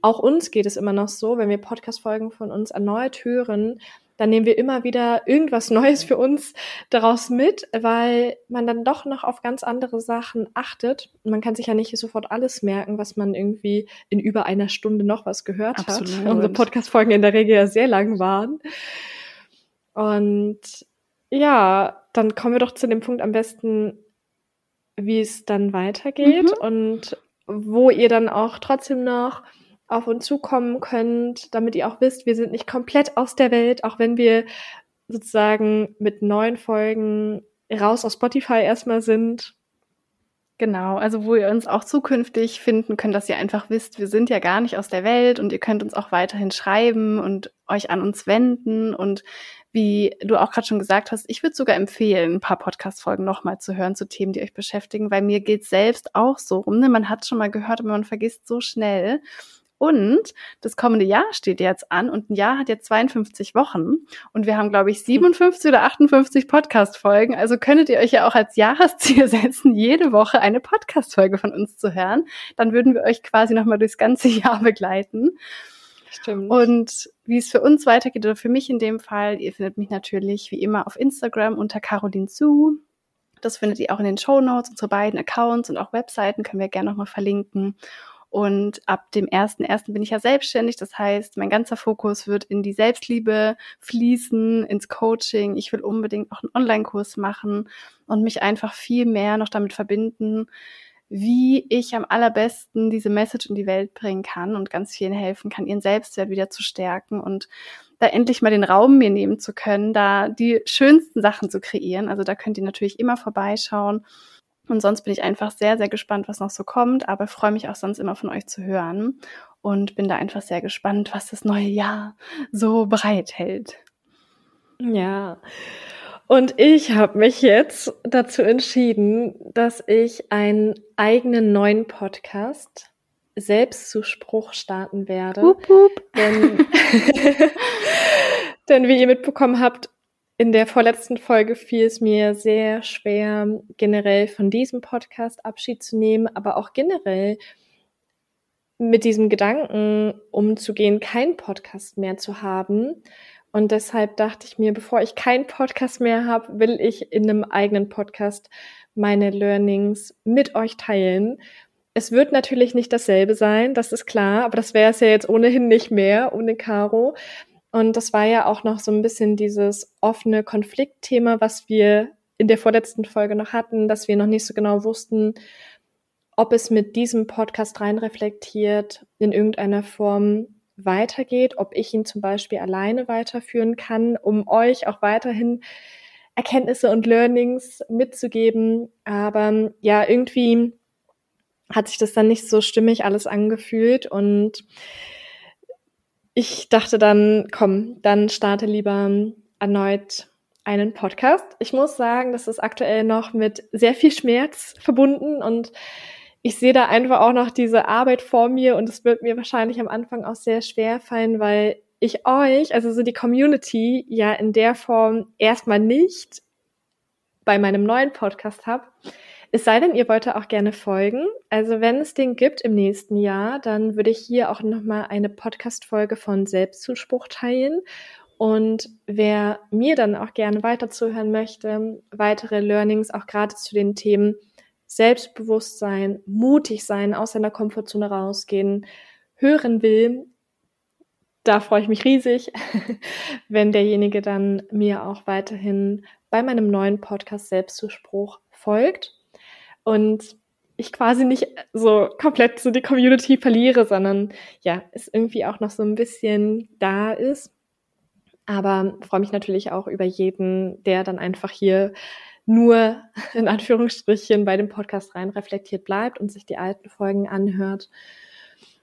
Auch uns geht es immer noch so, wenn wir Podcast-Folgen von uns erneut hören, dann nehmen wir immer wieder irgendwas Neues für uns daraus mit, weil man dann doch noch auf ganz andere Sachen achtet. Man kann sich ja nicht sofort alles merken, was man irgendwie in über einer Stunde noch was gehört Absolut. hat. Unsere Podcast-Folgen in der Regel ja sehr lang waren. Und ja, dann kommen wir doch zu dem Punkt am besten, wie es dann weitergeht mhm. und wo ihr dann auch trotzdem noch auf uns zukommen könnt, damit ihr auch wisst, wir sind nicht komplett aus der Welt, auch wenn wir sozusagen mit neuen Folgen raus aus Spotify erstmal sind. Genau, also wo ihr uns auch zukünftig finden könnt, dass ihr einfach wisst, wir sind ja gar nicht aus der Welt und ihr könnt uns auch weiterhin schreiben und euch an uns wenden und wie du auch gerade schon gesagt hast, ich würde sogar empfehlen, ein paar Podcast-Folgen nochmal zu hören zu Themen, die euch beschäftigen, weil mir geht's selbst auch so rum. Ne? Man hat schon mal gehört, aber man vergisst so schnell. Und das kommende Jahr steht jetzt an und ein Jahr hat jetzt 52 Wochen und wir haben, glaube ich, 57 oder 58 Podcast-Folgen. Also könntet ihr euch ja auch als Jahresziel setzen, jede Woche eine Podcast-Folge von uns zu hören. Dann würden wir euch quasi nochmal durchs ganze Jahr begleiten. Stimmt. Und wie es für uns weitergeht oder für mich in dem Fall, ihr findet mich natürlich wie immer auf Instagram unter Caroline Zu. Das findet ihr auch in den Show Notes, unsere beiden Accounts und auch Webseiten können wir gerne nochmal verlinken. Und ab dem 1.1. bin ich ja selbstständig. Das heißt, mein ganzer Fokus wird in die Selbstliebe fließen, ins Coaching. Ich will unbedingt auch einen Online-Kurs machen und mich einfach viel mehr noch damit verbinden, wie ich am allerbesten diese Message in die Welt bringen kann und ganz vielen helfen kann, ihren Selbstwert wieder zu stärken und da endlich mal den Raum mir nehmen zu können, da die schönsten Sachen zu kreieren. Also da könnt ihr natürlich immer vorbeischauen. Und sonst bin ich einfach sehr, sehr gespannt, was noch so kommt, aber freue mich auch sonst immer von euch zu hören und bin da einfach sehr gespannt, was das neue Jahr so bereithält. Ja. Und ich habe mich jetzt dazu entschieden, dass ich einen eigenen neuen Podcast Selbstzuspruch starten werde. Hup, hup. Denn, denn wie ihr mitbekommen habt, in der vorletzten Folge fiel es mir sehr schwer, generell von diesem Podcast Abschied zu nehmen, aber auch generell mit diesem Gedanken umzugehen, keinen Podcast mehr zu haben. Und deshalb dachte ich mir, bevor ich keinen Podcast mehr habe, will ich in einem eigenen Podcast meine Learnings mit euch teilen. Es wird natürlich nicht dasselbe sein, das ist klar, aber das wäre es ja jetzt ohnehin nicht mehr ohne Caro. Und das war ja auch noch so ein bisschen dieses offene Konfliktthema, was wir in der vorletzten Folge noch hatten, dass wir noch nicht so genau wussten, ob es mit diesem Podcast rein reflektiert in irgendeiner Form weitergeht, ob ich ihn zum Beispiel alleine weiterführen kann, um euch auch weiterhin Erkenntnisse und Learnings mitzugeben. Aber ja, irgendwie hat sich das dann nicht so stimmig alles angefühlt und ich dachte dann, komm, dann starte lieber erneut einen Podcast. Ich muss sagen, das ist aktuell noch mit sehr viel Schmerz verbunden und ich sehe da einfach auch noch diese Arbeit vor mir und es wird mir wahrscheinlich am Anfang auch sehr schwer fallen, weil ich euch, also so die Community, ja in der Form erstmal nicht bei meinem neuen Podcast habe. Es sei denn, ihr wollt auch gerne folgen. Also wenn es den gibt im nächsten Jahr, dann würde ich hier auch nochmal eine Podcast-Folge von Selbstzuspruch teilen. Und wer mir dann auch gerne weiter zuhören möchte, weitere Learnings auch gerade zu den Themen Selbstbewusstsein, mutig sein, aus seiner Komfortzone rausgehen, hören will, da freue ich mich riesig, wenn derjenige dann mir auch weiterhin bei meinem neuen Podcast Selbstzuspruch folgt und ich quasi nicht so komplett so die Community verliere, sondern ja, es irgendwie auch noch so ein bisschen da ist. Aber freue mich natürlich auch über jeden, der dann einfach hier nur in Anführungsstrichen bei dem Podcast rein reflektiert bleibt und sich die alten Folgen anhört.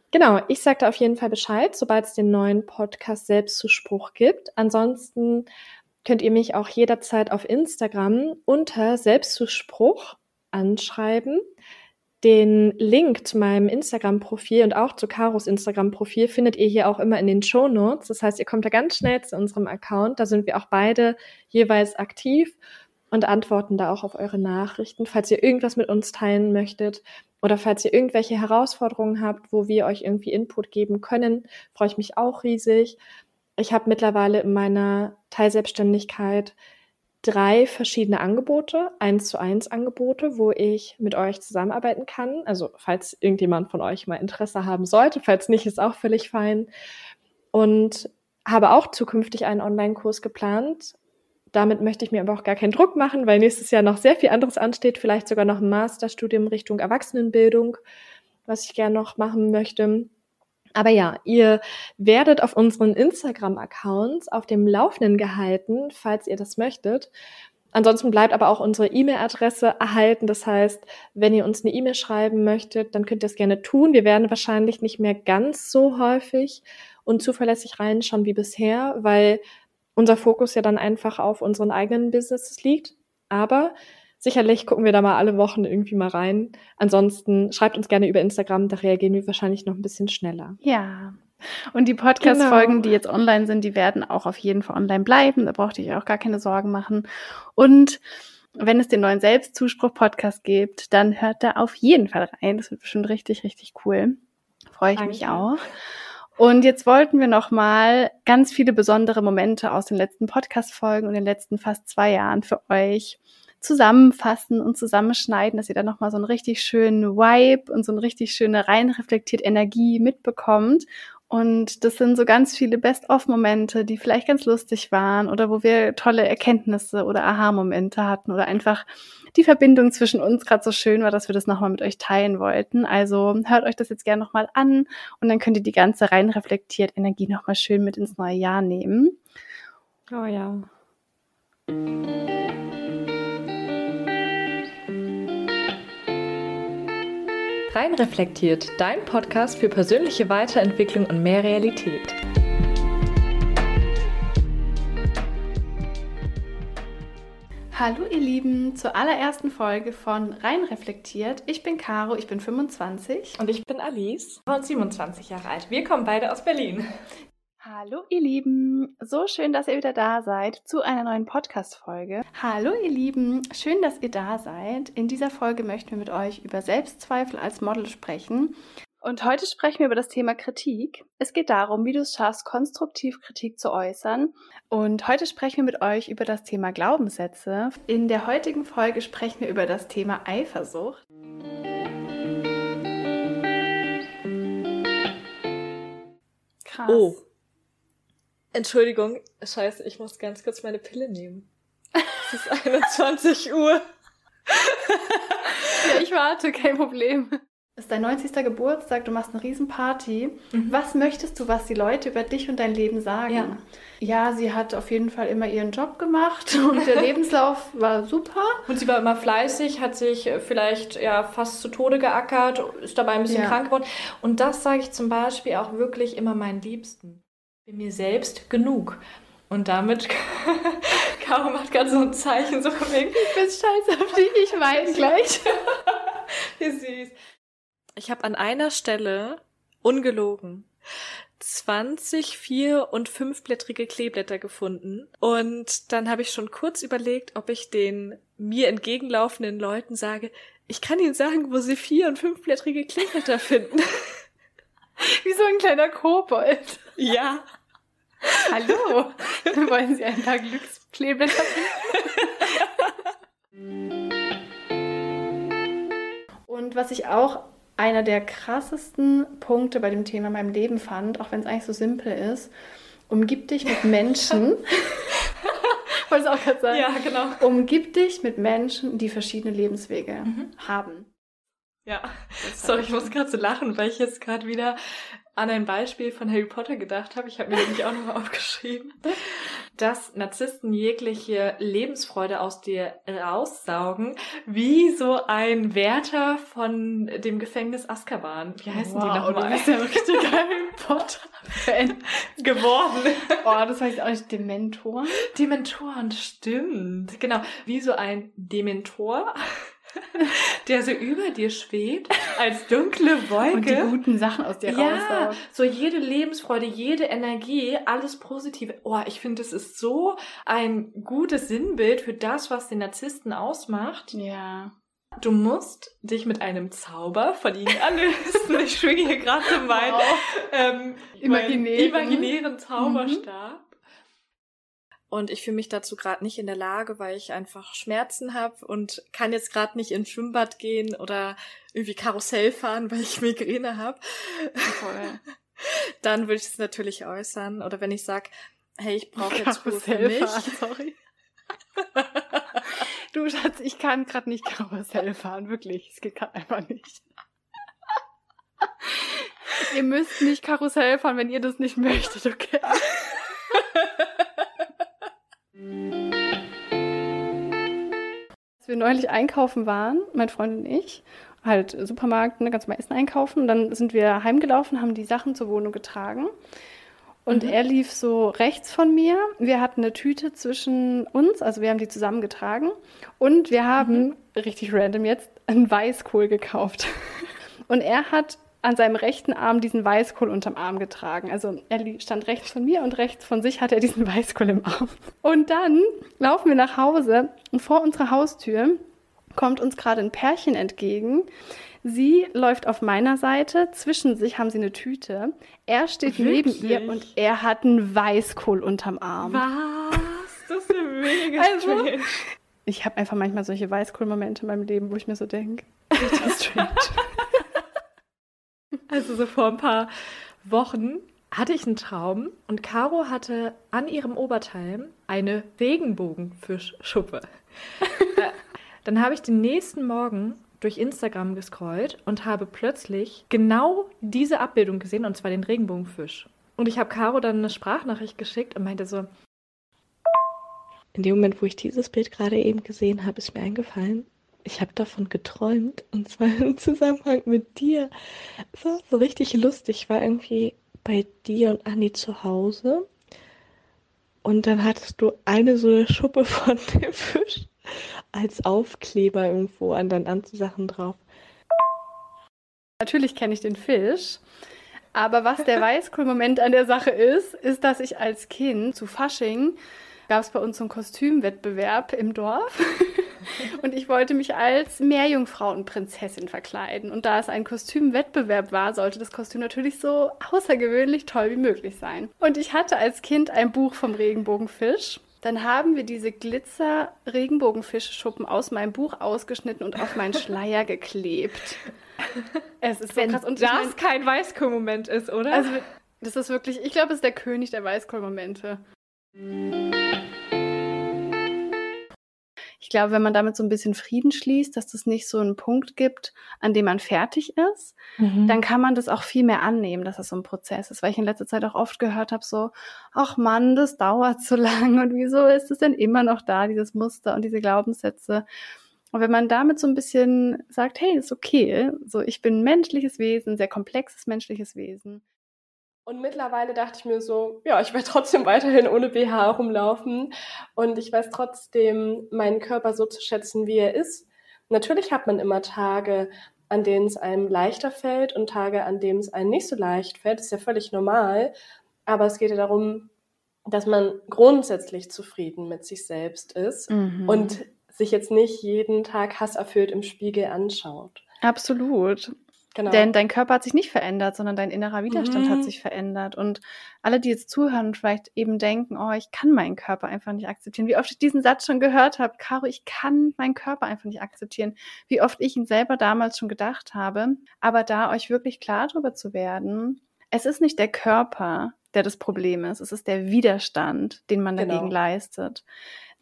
Genau, ich sagte auf jeden Fall Bescheid, sobald es den neuen Podcast Selbstzuspruch gibt. Ansonsten könnt ihr mich auch jederzeit auf Instagram unter Selbstzuspruch anschreiben. Den Link zu meinem Instagram-Profil und auch zu Karos Instagram-Profil findet ihr hier auch immer in den Show Notes. Das heißt, ihr kommt da ganz schnell zu unserem Account. Da sind wir auch beide jeweils aktiv und antworten da auch auf eure Nachrichten. Falls ihr irgendwas mit uns teilen möchtet oder falls ihr irgendwelche Herausforderungen habt, wo wir euch irgendwie Input geben können, freue ich mich auch riesig. Ich habe mittlerweile in meiner Teilselbstständigkeit drei verschiedene Angebote, eins zu eins Angebote, wo ich mit euch zusammenarbeiten kann. Also falls irgendjemand von euch mal Interesse haben sollte, falls nicht, ist auch völlig fein. Und habe auch zukünftig einen Online-Kurs geplant, damit möchte ich mir aber auch gar keinen Druck machen, weil nächstes Jahr noch sehr viel anderes ansteht, vielleicht sogar noch ein Masterstudium Richtung Erwachsenenbildung, was ich gerne noch machen möchte. Aber ja, ihr werdet auf unseren Instagram-Accounts auf dem Laufenden gehalten, falls ihr das möchtet. Ansonsten bleibt aber auch unsere E-Mail-Adresse erhalten. Das heißt, wenn ihr uns eine E-Mail schreiben möchtet, dann könnt ihr es gerne tun. Wir werden wahrscheinlich nicht mehr ganz so häufig und zuverlässig reinschauen wie bisher, weil unser Fokus ja dann einfach auf unseren eigenen Businesses liegt. Aber sicherlich gucken wir da mal alle Wochen irgendwie mal rein. Ansonsten schreibt uns gerne über Instagram, da reagieren wir wahrscheinlich noch ein bisschen schneller. Ja. Und die Podcast-Folgen, genau. die jetzt online sind, die werden auch auf jeden Fall online bleiben. Da braucht ihr euch auch gar keine Sorgen machen. Und wenn es den neuen Selbstzuspruch-Podcast gibt, dann hört da auf jeden Fall rein. Das wird bestimmt richtig, richtig cool. Freue ich Danke. mich auch. Und jetzt wollten wir noch mal ganz viele besondere Momente aus den letzten Podcast-Folgen und den letzten fast zwei Jahren für euch zusammenfassen und zusammenschneiden, dass ihr da noch mal so einen richtig schönen Vibe und so eine richtig schöne rein reflektiert Energie mitbekommt und das sind so ganz viele Best-of-Momente, die vielleicht ganz lustig waren oder wo wir tolle Erkenntnisse oder Aha-Momente hatten oder einfach die Verbindung zwischen uns gerade so schön war, dass wir das nochmal mit euch teilen wollten. Also hört euch das jetzt gerne nochmal an und dann könnt ihr die ganze rein reflektiert Energie nochmal schön mit ins neue Jahr nehmen. Oh ja. Rein reflektiert, dein Podcast für persönliche Weiterentwicklung und mehr Realität. Hallo ihr Lieben, zur allerersten Folge von Rein reflektiert. Ich bin Caro, ich bin 25. Und ich bin Alice und 27 Jahre alt. Wir kommen beide aus Berlin. Hallo ihr Lieben, so schön, dass ihr wieder da seid zu einer neuen Podcast-Folge. Hallo ihr Lieben, schön, dass ihr da seid. In dieser Folge möchten wir mit euch über Selbstzweifel als Model sprechen. Und heute sprechen wir über das Thema Kritik. Es geht darum, wie du es schaffst, konstruktiv Kritik zu äußern. Und heute sprechen wir mit euch über das Thema Glaubenssätze. In der heutigen Folge sprechen wir über das Thema Eifersucht. Krass. Oh. Entschuldigung, scheiße, ich muss ganz kurz meine Pille nehmen. Es ist 21 Uhr. ja, ich warte, kein Problem ist dein 90. Geburtstag, du machst eine Riesenparty. Mhm. Was möchtest du, was die Leute über dich und dein Leben sagen? Ja. ja, sie hat auf jeden Fall immer ihren Job gemacht und der Lebenslauf war super. Und sie war immer fleißig, hat sich vielleicht ja fast zu Tode geackert, ist dabei ein bisschen ja. krank geworden. Und das sage ich zum Beispiel auch wirklich immer meinen Liebsten. Bin mir selbst genug. Und damit, Caro macht gerade so ein Zeichen, so von wegen, ich bin scheiße auf dich, ich weine gleich. Wie süß. Ich habe an einer Stelle, ungelogen, 20 vier- und fünfblättrige Kleeblätter gefunden. Und dann habe ich schon kurz überlegt, ob ich den mir entgegenlaufenden Leuten sage, ich kann ihnen sagen, wo sie vier- und fünfblättrige Kleeblätter finden. Wie so ein kleiner Kobold. Ja. Hallo. Wollen Sie ein paar Glückskleeblätter finden? Und was ich auch einer der krassesten Punkte bei dem Thema in meinem Leben fand, auch wenn es eigentlich so simpel ist, umgib dich mit Menschen. Wollte es auch gerade sagen. Ja, genau. Umgib dich mit Menschen, die verschiedene Lebenswege mhm. haben. Ja, sorry, ich muss gerade so lachen, weil ich jetzt gerade wieder an ein Beispiel von Harry Potter gedacht habe. Ich habe mir nämlich auch nochmal aufgeschrieben, dass Narzissten jegliche Lebensfreude aus dir raussaugen, wie so ein Wärter von dem Gefängnis Azkaban. Wie heißen wow, die nochmal? Du bist ja richtig Harry Potter-Fan geworden. Oh, das heißt auch nicht Dementoren? Dementoren, stimmt. Genau, wie so ein Dementor der so über dir schwebt, als dunkle Wolke. Und die guten Sachen aus dir ja, raussaugt. so jede Lebensfreude, jede Energie, alles Positive. Oh, ich finde, es ist so ein gutes Sinnbild für das, was den Narzissten ausmacht. Ja. Du musst dich mit einem Zauber von ihnen anlösen. ich schwinge hier gerade meinen wow. ähm, imaginären. imaginären Zauberstab. Und ich fühle mich dazu gerade nicht in der Lage, weil ich einfach Schmerzen habe und kann jetzt gerade nicht ins Schwimmbad gehen oder irgendwie Karussell fahren, weil ich Migräne habe. Dann würde ich es natürlich äußern. Oder wenn ich sag, hey, ich brauche jetzt Ruhe für mich. Fahren, sorry. du Schatz, ich kann gerade nicht Karussell fahren, wirklich. Es geht gerade einfach nicht. ihr müsst nicht Karussell fahren, wenn ihr das nicht möchtet, okay? Als wir neulich einkaufen waren, mein Freund und ich, halt Supermarkt, ne, ganz mal Essen einkaufen, dann sind wir heimgelaufen, haben die Sachen zur Wohnung getragen. Und mhm. er lief so rechts von mir. Wir hatten eine Tüte zwischen uns, also wir haben die zusammengetragen. Und wir haben, mhm. richtig random jetzt, einen Weißkohl gekauft. Und er hat an seinem rechten Arm diesen Weißkohl unterm Arm getragen. Also er stand rechts von mir und rechts von sich hatte er diesen Weißkohl im Arm. Und dann laufen wir nach Hause und vor unserer Haustür kommt uns gerade ein Pärchen entgegen. Sie läuft auf meiner Seite, zwischen sich haben sie eine Tüte. Er steht Wirklich? neben ihr und er hat einen Weißkohl unterm Arm. Was? Das ist ja mega also, strange. Ich habe einfach manchmal solche Weißkohl-Momente in meinem Leben, wo ich mir so denke, richtig strange. Also so vor ein paar Wochen hatte ich einen Traum und Caro hatte an ihrem Oberteil eine Regenbogenfischschuppe. Äh, dann habe ich den nächsten Morgen durch Instagram gescrollt und habe plötzlich genau diese Abbildung gesehen, und zwar den Regenbogenfisch. Und ich habe Caro dann eine Sprachnachricht geschickt und meinte so, in dem Moment, wo ich dieses Bild gerade eben gesehen habe, ist mir eingefallen, ich habe davon geträumt und zwar im Zusammenhang mit dir. Es war so richtig lustig. Ich war irgendwie bei dir und Anni zu Hause und dann hattest du eine so eine Schuppe von dem Fisch als Aufkleber irgendwo an deinen Anziehsachen drauf. Natürlich kenne ich den Fisch. Aber was der Weißkohl-Moment an der Sache ist, ist, dass ich als Kind zu Fasching gab es bei uns so einen Kostümwettbewerb im Dorf. und ich wollte mich als Meerjungfrauenprinzessin verkleiden. Und da es ein Kostümwettbewerb war, sollte das Kostüm natürlich so außergewöhnlich toll wie möglich sein. Und ich hatte als Kind ein Buch vom Regenbogenfisch. Dann haben wir diese Glitzer-Regenbogenfischschuppen aus meinem Buch ausgeschnitten und auf meinen Schleier geklebt. Es ist so Wenn krass. Und das mein, kein Weißkohl-Moment ist, oder? Also, das ist wirklich, ich glaube, es ist der König der Weißkohl-Momente. Ich glaube, wenn man damit so ein bisschen Frieden schließt, dass es nicht so einen Punkt gibt, an dem man fertig ist, mhm. dann kann man das auch viel mehr annehmen, dass es so ein Prozess ist. Weil ich in letzter Zeit auch oft gehört habe, so, ach Mann, das dauert zu lang und wieso ist es denn immer noch da, dieses Muster und diese Glaubenssätze. Und wenn man damit so ein bisschen sagt, hey, ist okay, so ich bin ein menschliches Wesen, sehr komplexes menschliches Wesen. Und mittlerweile dachte ich mir so, ja, ich werde trotzdem weiterhin ohne BH rumlaufen und ich weiß trotzdem, meinen Körper so zu schätzen, wie er ist. Natürlich hat man immer Tage, an denen es einem leichter fällt und Tage, an denen es einem nicht so leicht fällt. Das ist ja völlig normal. Aber es geht ja darum, dass man grundsätzlich zufrieden mit sich selbst ist mhm. und sich jetzt nicht jeden Tag hasserfüllt im Spiegel anschaut. Absolut. Genau. Denn dein Körper hat sich nicht verändert, sondern dein innerer Widerstand mhm. hat sich verändert. Und alle, die jetzt zuhören und vielleicht eben denken, oh, ich kann meinen Körper einfach nicht akzeptieren. Wie oft ich diesen Satz schon gehört habe, Caro, ich kann meinen Körper einfach nicht akzeptieren. Wie oft ich ihn selber damals schon gedacht habe. Aber da euch wirklich klar darüber zu werden, es ist nicht der Körper, der das Problem ist. Es ist der Widerstand, den man dagegen genau. leistet.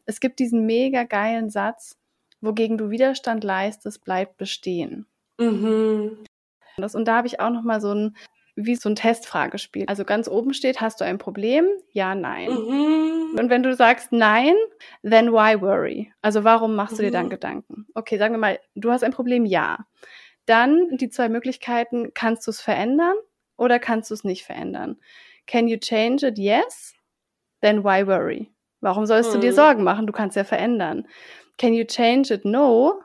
Es gibt diesen mega geilen Satz, wogegen du Widerstand leistest, bleibt bestehen. Mhm. Und da habe ich auch noch mal so ein wie so ein Testfragespiel. Also ganz oben steht, hast du ein Problem? Ja, nein. Mhm. Und wenn du sagst nein, then why worry? Also warum machst mhm. du dir dann mhm. Gedanken? Okay, sagen wir mal, du hast ein Problem? Ja. Dann die zwei Möglichkeiten, kannst du es verändern oder kannst du es nicht verändern? Can you change it? Yes. Then why worry? Warum sollst mhm. du dir mhm. Sorgen machen? Du kannst ja verändern. Can you change it? No.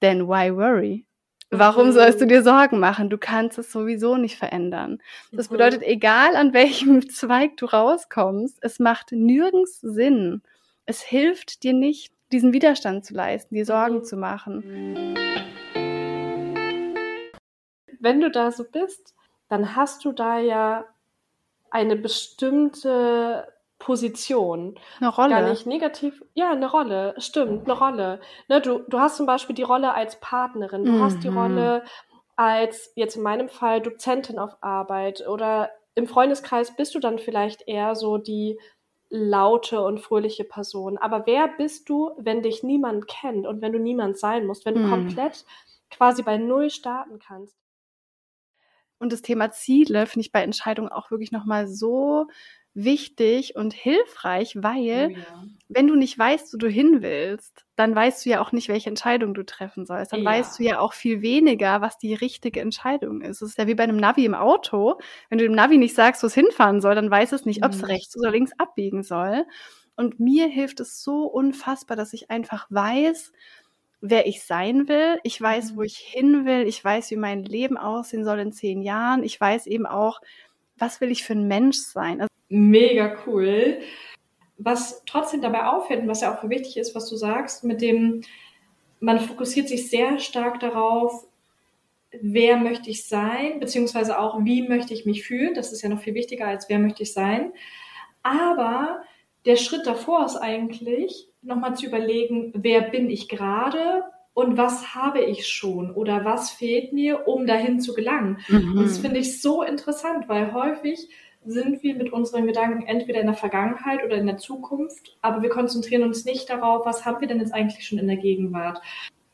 Then why worry? Warum mhm. sollst du dir Sorgen machen? Du kannst es sowieso nicht verändern. Das mhm. bedeutet, egal an welchem Zweig du rauskommst, es macht nirgends Sinn. Es hilft dir nicht, diesen Widerstand zu leisten, dir Sorgen mhm. zu machen. Wenn du da so bist, dann hast du da ja eine bestimmte Position. Eine Rolle. Gar nicht negativ. Ja, eine Rolle. Stimmt, eine Rolle. Ne, du, du hast zum Beispiel die Rolle als Partnerin. Du mhm. hast die mhm. Rolle als, jetzt in meinem Fall, Dozentin auf Arbeit. Oder im Freundeskreis bist du dann vielleicht eher so die laute und fröhliche Person. Aber wer bist du, wenn dich niemand kennt und wenn du niemand sein musst, wenn du mhm. komplett quasi bei Null starten kannst? Und das Thema Ziele finde ich bei Entscheidungen auch wirklich nochmal so wichtig und hilfreich, weil oh ja. wenn du nicht weißt, wo du hin willst, dann weißt du ja auch nicht, welche Entscheidung du treffen sollst. Dann ja. weißt du ja auch viel weniger, was die richtige Entscheidung ist. Es ist ja wie bei einem Navi im Auto. Wenn du dem Navi nicht sagst, wo es hinfahren soll, dann weiß es nicht, ob es mhm. rechts oder links abbiegen soll. Und mir hilft es so unfassbar, dass ich einfach weiß, wer ich sein will. Ich weiß, wo mhm. ich hin will. Ich weiß, wie mein Leben aussehen soll in zehn Jahren. Ich weiß eben auch, was will ich für ein Mensch sein. Also Mega cool. Was trotzdem dabei auffällt und was ja auch wichtig ist, was du sagst, mit dem, man fokussiert sich sehr stark darauf, wer möchte ich sein, beziehungsweise auch, wie möchte ich mich fühlen. Das ist ja noch viel wichtiger als wer möchte ich sein. Aber der Schritt davor ist eigentlich, nochmal zu überlegen, wer bin ich gerade und was habe ich schon oder was fehlt mir, um dahin zu gelangen. Mhm. Und das finde ich so interessant, weil häufig sind wir mit unseren Gedanken entweder in der Vergangenheit oder in der Zukunft, aber wir konzentrieren uns nicht darauf, was haben wir denn jetzt eigentlich schon in der Gegenwart.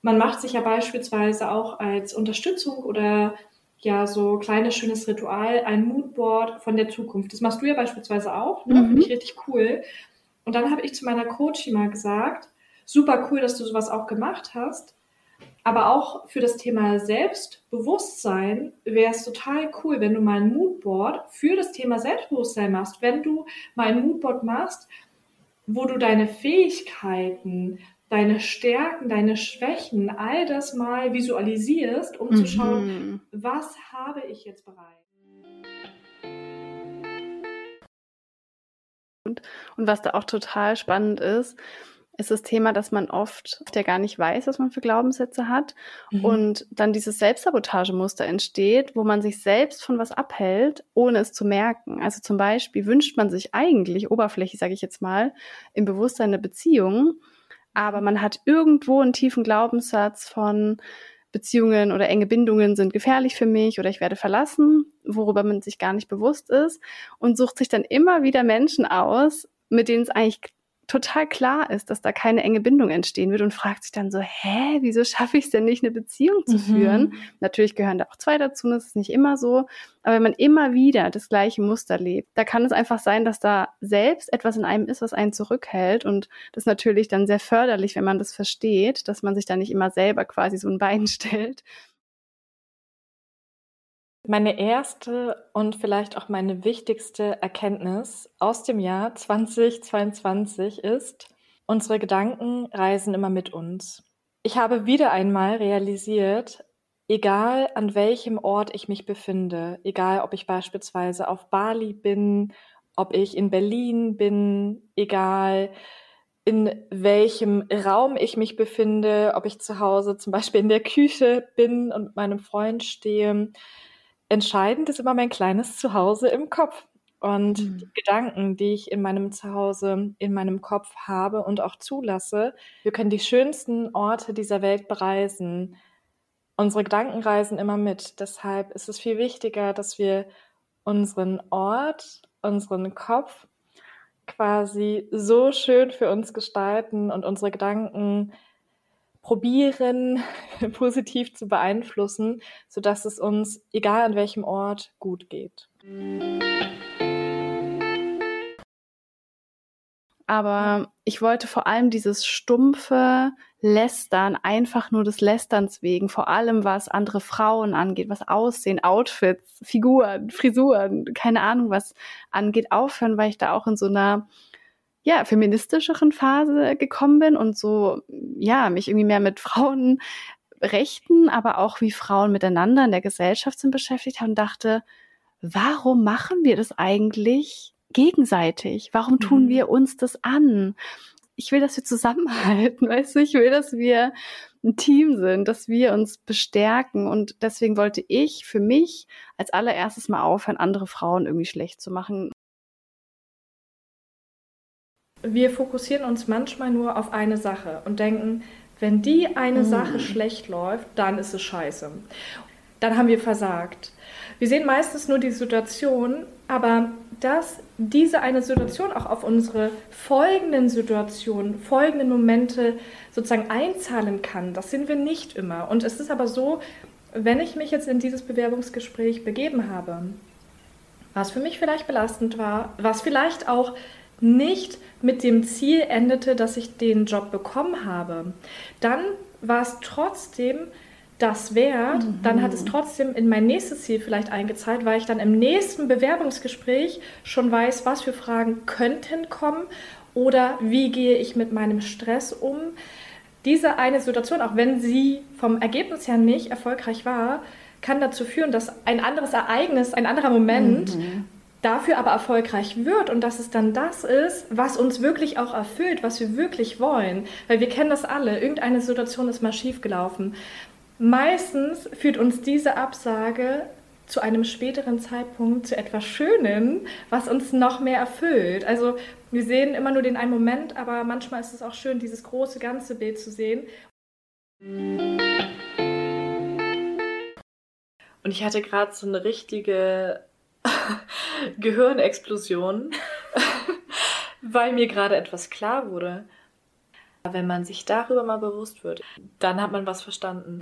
Man macht sich ja beispielsweise auch als Unterstützung oder ja so kleines schönes Ritual ein Moodboard von der Zukunft. Das machst du ja beispielsweise auch, ne? Mhm. Finde ich richtig cool. Und dann habe ich zu meiner Coachie mal gesagt, super cool, dass du sowas auch gemacht hast. Aber auch für das Thema Selbstbewusstsein wäre es total cool, wenn du mal ein Moodboard für das Thema Selbstbewusstsein machst. Wenn du mal ein Moodboard machst, wo du deine Fähigkeiten, deine Stärken, deine Schwächen, all das mal visualisierst, um mhm. zu schauen, was habe ich jetzt bereit. Und, und was da auch total spannend ist, ist das Thema, dass man oft ja gar nicht weiß, was man für Glaubenssätze hat mhm. und dann dieses Selbstsabotagemuster entsteht, wo man sich selbst von was abhält, ohne es zu merken. Also zum Beispiel wünscht man sich eigentlich oberflächlich, sage ich jetzt mal, im Bewusstsein eine Beziehung, aber man hat irgendwo einen tiefen Glaubenssatz von Beziehungen oder enge Bindungen sind gefährlich für mich oder ich werde verlassen, worüber man sich gar nicht bewusst ist und sucht sich dann immer wieder Menschen aus, mit denen es eigentlich total klar ist, dass da keine enge Bindung entstehen wird und fragt sich dann so, hä, wieso schaffe ich es denn nicht, eine Beziehung zu mhm. führen? Natürlich gehören da auch zwei dazu, das ist nicht immer so. Aber wenn man immer wieder das gleiche Muster lebt, da kann es einfach sein, dass da selbst etwas in einem ist, was einen zurückhält. Und das ist natürlich dann sehr förderlich, wenn man das versteht, dass man sich da nicht immer selber quasi so ein Bein stellt, meine erste und vielleicht auch meine wichtigste Erkenntnis aus dem Jahr 2022 ist, unsere Gedanken reisen immer mit uns. Ich habe wieder einmal realisiert, egal an welchem Ort ich mich befinde, egal ob ich beispielsweise auf Bali bin, ob ich in Berlin bin, egal in welchem Raum ich mich befinde, ob ich zu Hause zum Beispiel in der Küche bin und mit meinem Freund stehe, entscheidend ist immer mein kleines Zuhause im Kopf. Und mhm. die Gedanken, die ich in meinem Zuhause, in meinem Kopf habe und auch zulasse, wir können die schönsten Orte dieser Welt bereisen. Unsere Gedanken reisen immer mit. Deshalb ist es viel wichtiger, dass wir unseren Ort, unseren Kopf quasi so schön für uns gestalten und unsere Gedanken probieren, positiv zu beeinflussen, sodass es uns, egal an welchem Ort, gut geht. Aber ich wollte vor allem dieses stumpfe Lästern, einfach nur des Lästerns wegen, vor allem was andere Frauen angeht, was Aussehen, Outfits, Figuren, Frisuren, keine Ahnung was angeht, aufhören, weil ich da auch in so einer ja, feministischeren Phase gekommen bin und so, ja, mich irgendwie mehr mit Frauenrechten, aber auch wie Frauen miteinander in der Gesellschaft sind beschäftigt habe und dachte, warum machen wir das eigentlich gegenseitig? Warum tun mhm. wir uns das an? Ich will, dass wir zusammenhalten, weißt du? Ich will, dass wir ein Team sind, dass wir uns bestärken. Und deswegen wollte ich für mich als allererstes mal aufhören, andere Frauen irgendwie schlecht zu machen. Wir fokussieren uns manchmal nur auf eine Sache und denken, wenn die eine mhm. Sache schlecht läuft, dann ist es scheiße. Dann haben wir versagt. Wir sehen meistens nur die Situation, aber dass diese eine Situation auch auf unsere folgenden Situationen, folgenden Momente sozusagen einzahlen kann, das sehen wir nicht immer. Und es ist aber so, wenn ich mich jetzt in dieses Bewerbungsgespräch begeben habe, was für mich vielleicht belastend war, was vielleicht auch nicht mit dem Ziel endete, dass ich den Job bekommen habe, dann war es trotzdem das wert, mhm. dann hat es trotzdem in mein nächstes Ziel vielleicht eingezahlt, weil ich dann im nächsten Bewerbungsgespräch schon weiß, was für Fragen könnten kommen oder wie gehe ich mit meinem Stress um. Diese eine Situation, auch wenn sie vom Ergebnis her nicht erfolgreich war, kann dazu führen, dass ein anderes Ereignis, ein anderer Moment mhm dafür aber erfolgreich wird und dass es dann das ist, was uns wirklich auch erfüllt, was wir wirklich wollen. Weil wir kennen das alle, irgendeine Situation ist mal schiefgelaufen. Meistens führt uns diese Absage zu einem späteren Zeitpunkt zu etwas Schönem, was uns noch mehr erfüllt. Also wir sehen immer nur den einen Moment, aber manchmal ist es auch schön, dieses große ganze Bild zu sehen. Und ich hatte gerade so eine richtige Gehirnexplosion, weil mir gerade etwas klar wurde. Wenn man sich darüber mal bewusst wird, dann hat man was verstanden.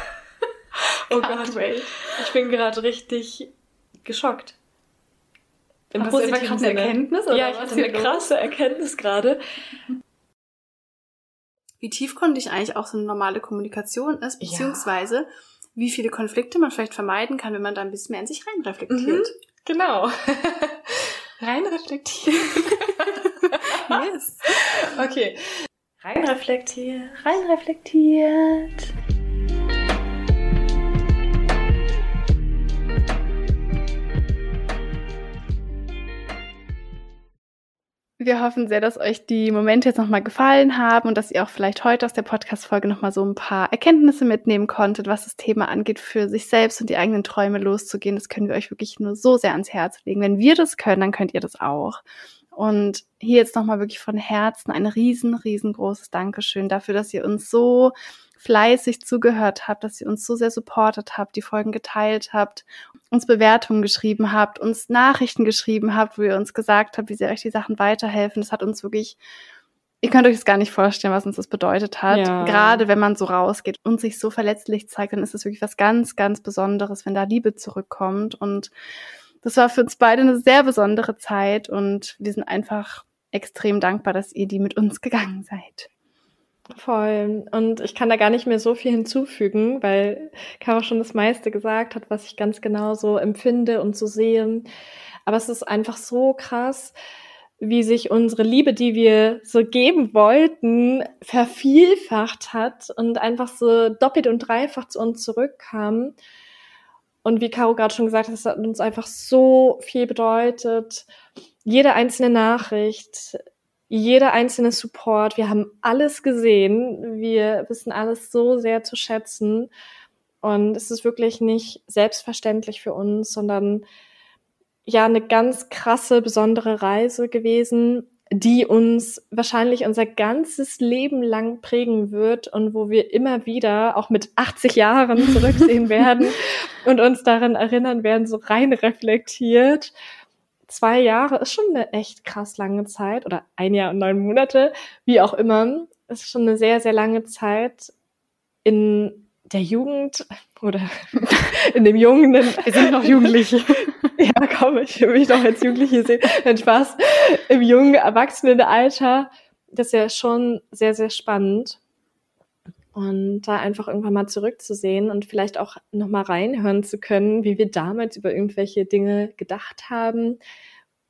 oh Gott, wait. ich bin gerade richtig geschockt. Im Hast positiven Sinne. Erkenntnis? Oder ja, ich hatte eine krasse Erkenntnis gerade. Wie tiefgründig eigentlich auch so eine normale Kommunikation ist, beziehungsweise ja wie viele Konflikte man vielleicht vermeiden kann, wenn man da ein bisschen mehr in sich rein reflektiert. Mhm, genau. rein reflektieren. yes. Okay. Rein reflektiert. Wir hoffen sehr, dass euch die Momente jetzt nochmal gefallen haben und dass ihr auch vielleicht heute aus der Podcast-Folge nochmal so ein paar Erkenntnisse mitnehmen konntet, was das Thema angeht, für sich selbst und die eigenen Träume loszugehen. Das können wir euch wirklich nur so sehr ans Herz legen. Wenn wir das können, dann könnt ihr das auch. Und hier jetzt nochmal wirklich von Herzen ein riesen, riesengroßes Dankeschön dafür, dass ihr uns so fleißig zugehört habt, dass ihr uns so sehr supportet habt, die Folgen geteilt habt, uns Bewertungen geschrieben habt, uns Nachrichten geschrieben habt, wo ihr uns gesagt habt, wie sehr euch die Sachen weiterhelfen. Das hat uns wirklich, ihr könnt euch das gar nicht vorstellen, was uns das bedeutet hat. Ja. Gerade wenn man so rausgeht und sich so verletzlich zeigt, dann ist es wirklich was ganz, ganz Besonderes, wenn da Liebe zurückkommt. Und das war für uns beide eine sehr besondere Zeit und wir sind einfach extrem dankbar, dass ihr die mit uns gegangen seid. Voll. Und ich kann da gar nicht mehr so viel hinzufügen, weil Caro schon das meiste gesagt hat, was ich ganz genau so empfinde und so sehe. Aber es ist einfach so krass, wie sich unsere Liebe, die wir so geben wollten, vervielfacht hat und einfach so doppelt und dreifach zu uns zurückkam. Und wie Caro gerade schon gesagt hat, es hat uns einfach so viel bedeutet. Jede einzelne Nachricht, jeder einzelne Support. Wir haben alles gesehen. Wir wissen alles so sehr zu schätzen. Und es ist wirklich nicht selbstverständlich für uns, sondern ja eine ganz krasse, besondere Reise gewesen, die uns wahrscheinlich unser ganzes Leben lang prägen wird und wo wir immer wieder, auch mit 80 Jahren zurücksehen werden und uns daran erinnern werden, so rein reflektiert. Zwei Jahre ist schon eine echt krass lange Zeit oder ein Jahr und neun Monate, wie auch immer, ist schon eine sehr, sehr lange Zeit in der Jugend oder in dem Jungen. Wir sind noch Jugendliche. ja, komm, ich will mich doch als Jugendliche sehen. Nein, Spaß. Im jungen Erwachsenenalter, das ist ja schon sehr, sehr spannend. Und da einfach irgendwann mal zurückzusehen und vielleicht auch nochmal reinhören zu können, wie wir damals über irgendwelche Dinge gedacht haben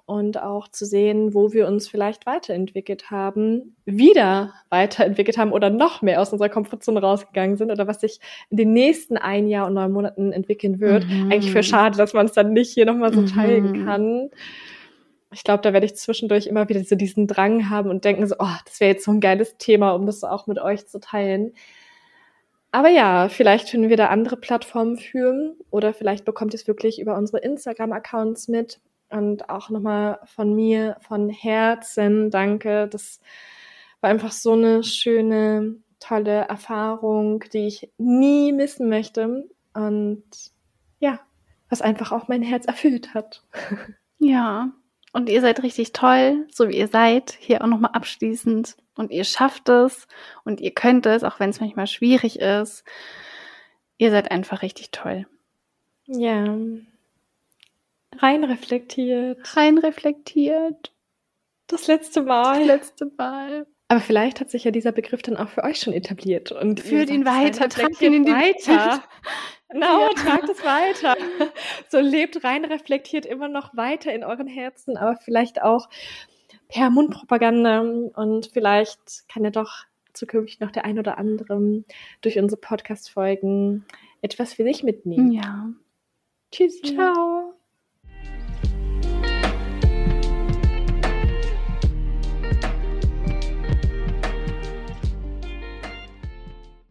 und auch zu sehen, wo wir uns vielleicht weiterentwickelt haben, wieder weiterentwickelt haben oder noch mehr aus unserer Komfortzone rausgegangen sind oder was sich in den nächsten ein Jahr und neun Monaten entwickeln wird. Mhm. Eigentlich für schade, dass man es dann nicht hier nochmal so teilen mhm. kann. Ich glaube, da werde ich zwischendurch immer wieder so diesen Drang haben und denken so, oh, das wäre jetzt so ein geiles Thema, um das auch mit euch zu teilen. Aber ja, vielleicht finden wir da andere Plattformen für oder vielleicht bekommt ihr es wirklich über unsere Instagram-Accounts mit. Und auch nochmal von mir von Herzen danke. Das war einfach so eine schöne, tolle Erfahrung, die ich nie missen möchte. Und ja, was einfach auch mein Herz erfüllt hat. Ja, und ihr seid richtig toll, so wie ihr seid. Hier auch nochmal abschließend. Und ihr schafft es und ihr könnt es, auch wenn es manchmal schwierig ist. Ihr seid einfach richtig toll. Ja. Rein reflektiert. Rein reflektiert. Das letzte Mal. Das letzte Mal. Aber vielleicht hat sich ja dieser Begriff dann auch für euch schon etabliert und führt ihn weiter, tragt ihn in die weiter. Genau, ja. tragt es weiter. So lebt rein reflektiert immer noch weiter in euren Herzen, aber vielleicht auch per Mundpropaganda und vielleicht kann ja doch zukünftig noch der ein oder andere durch unsere Podcast-Folgen etwas für sich mitnehmen. Ja. Tschüss. Ciao.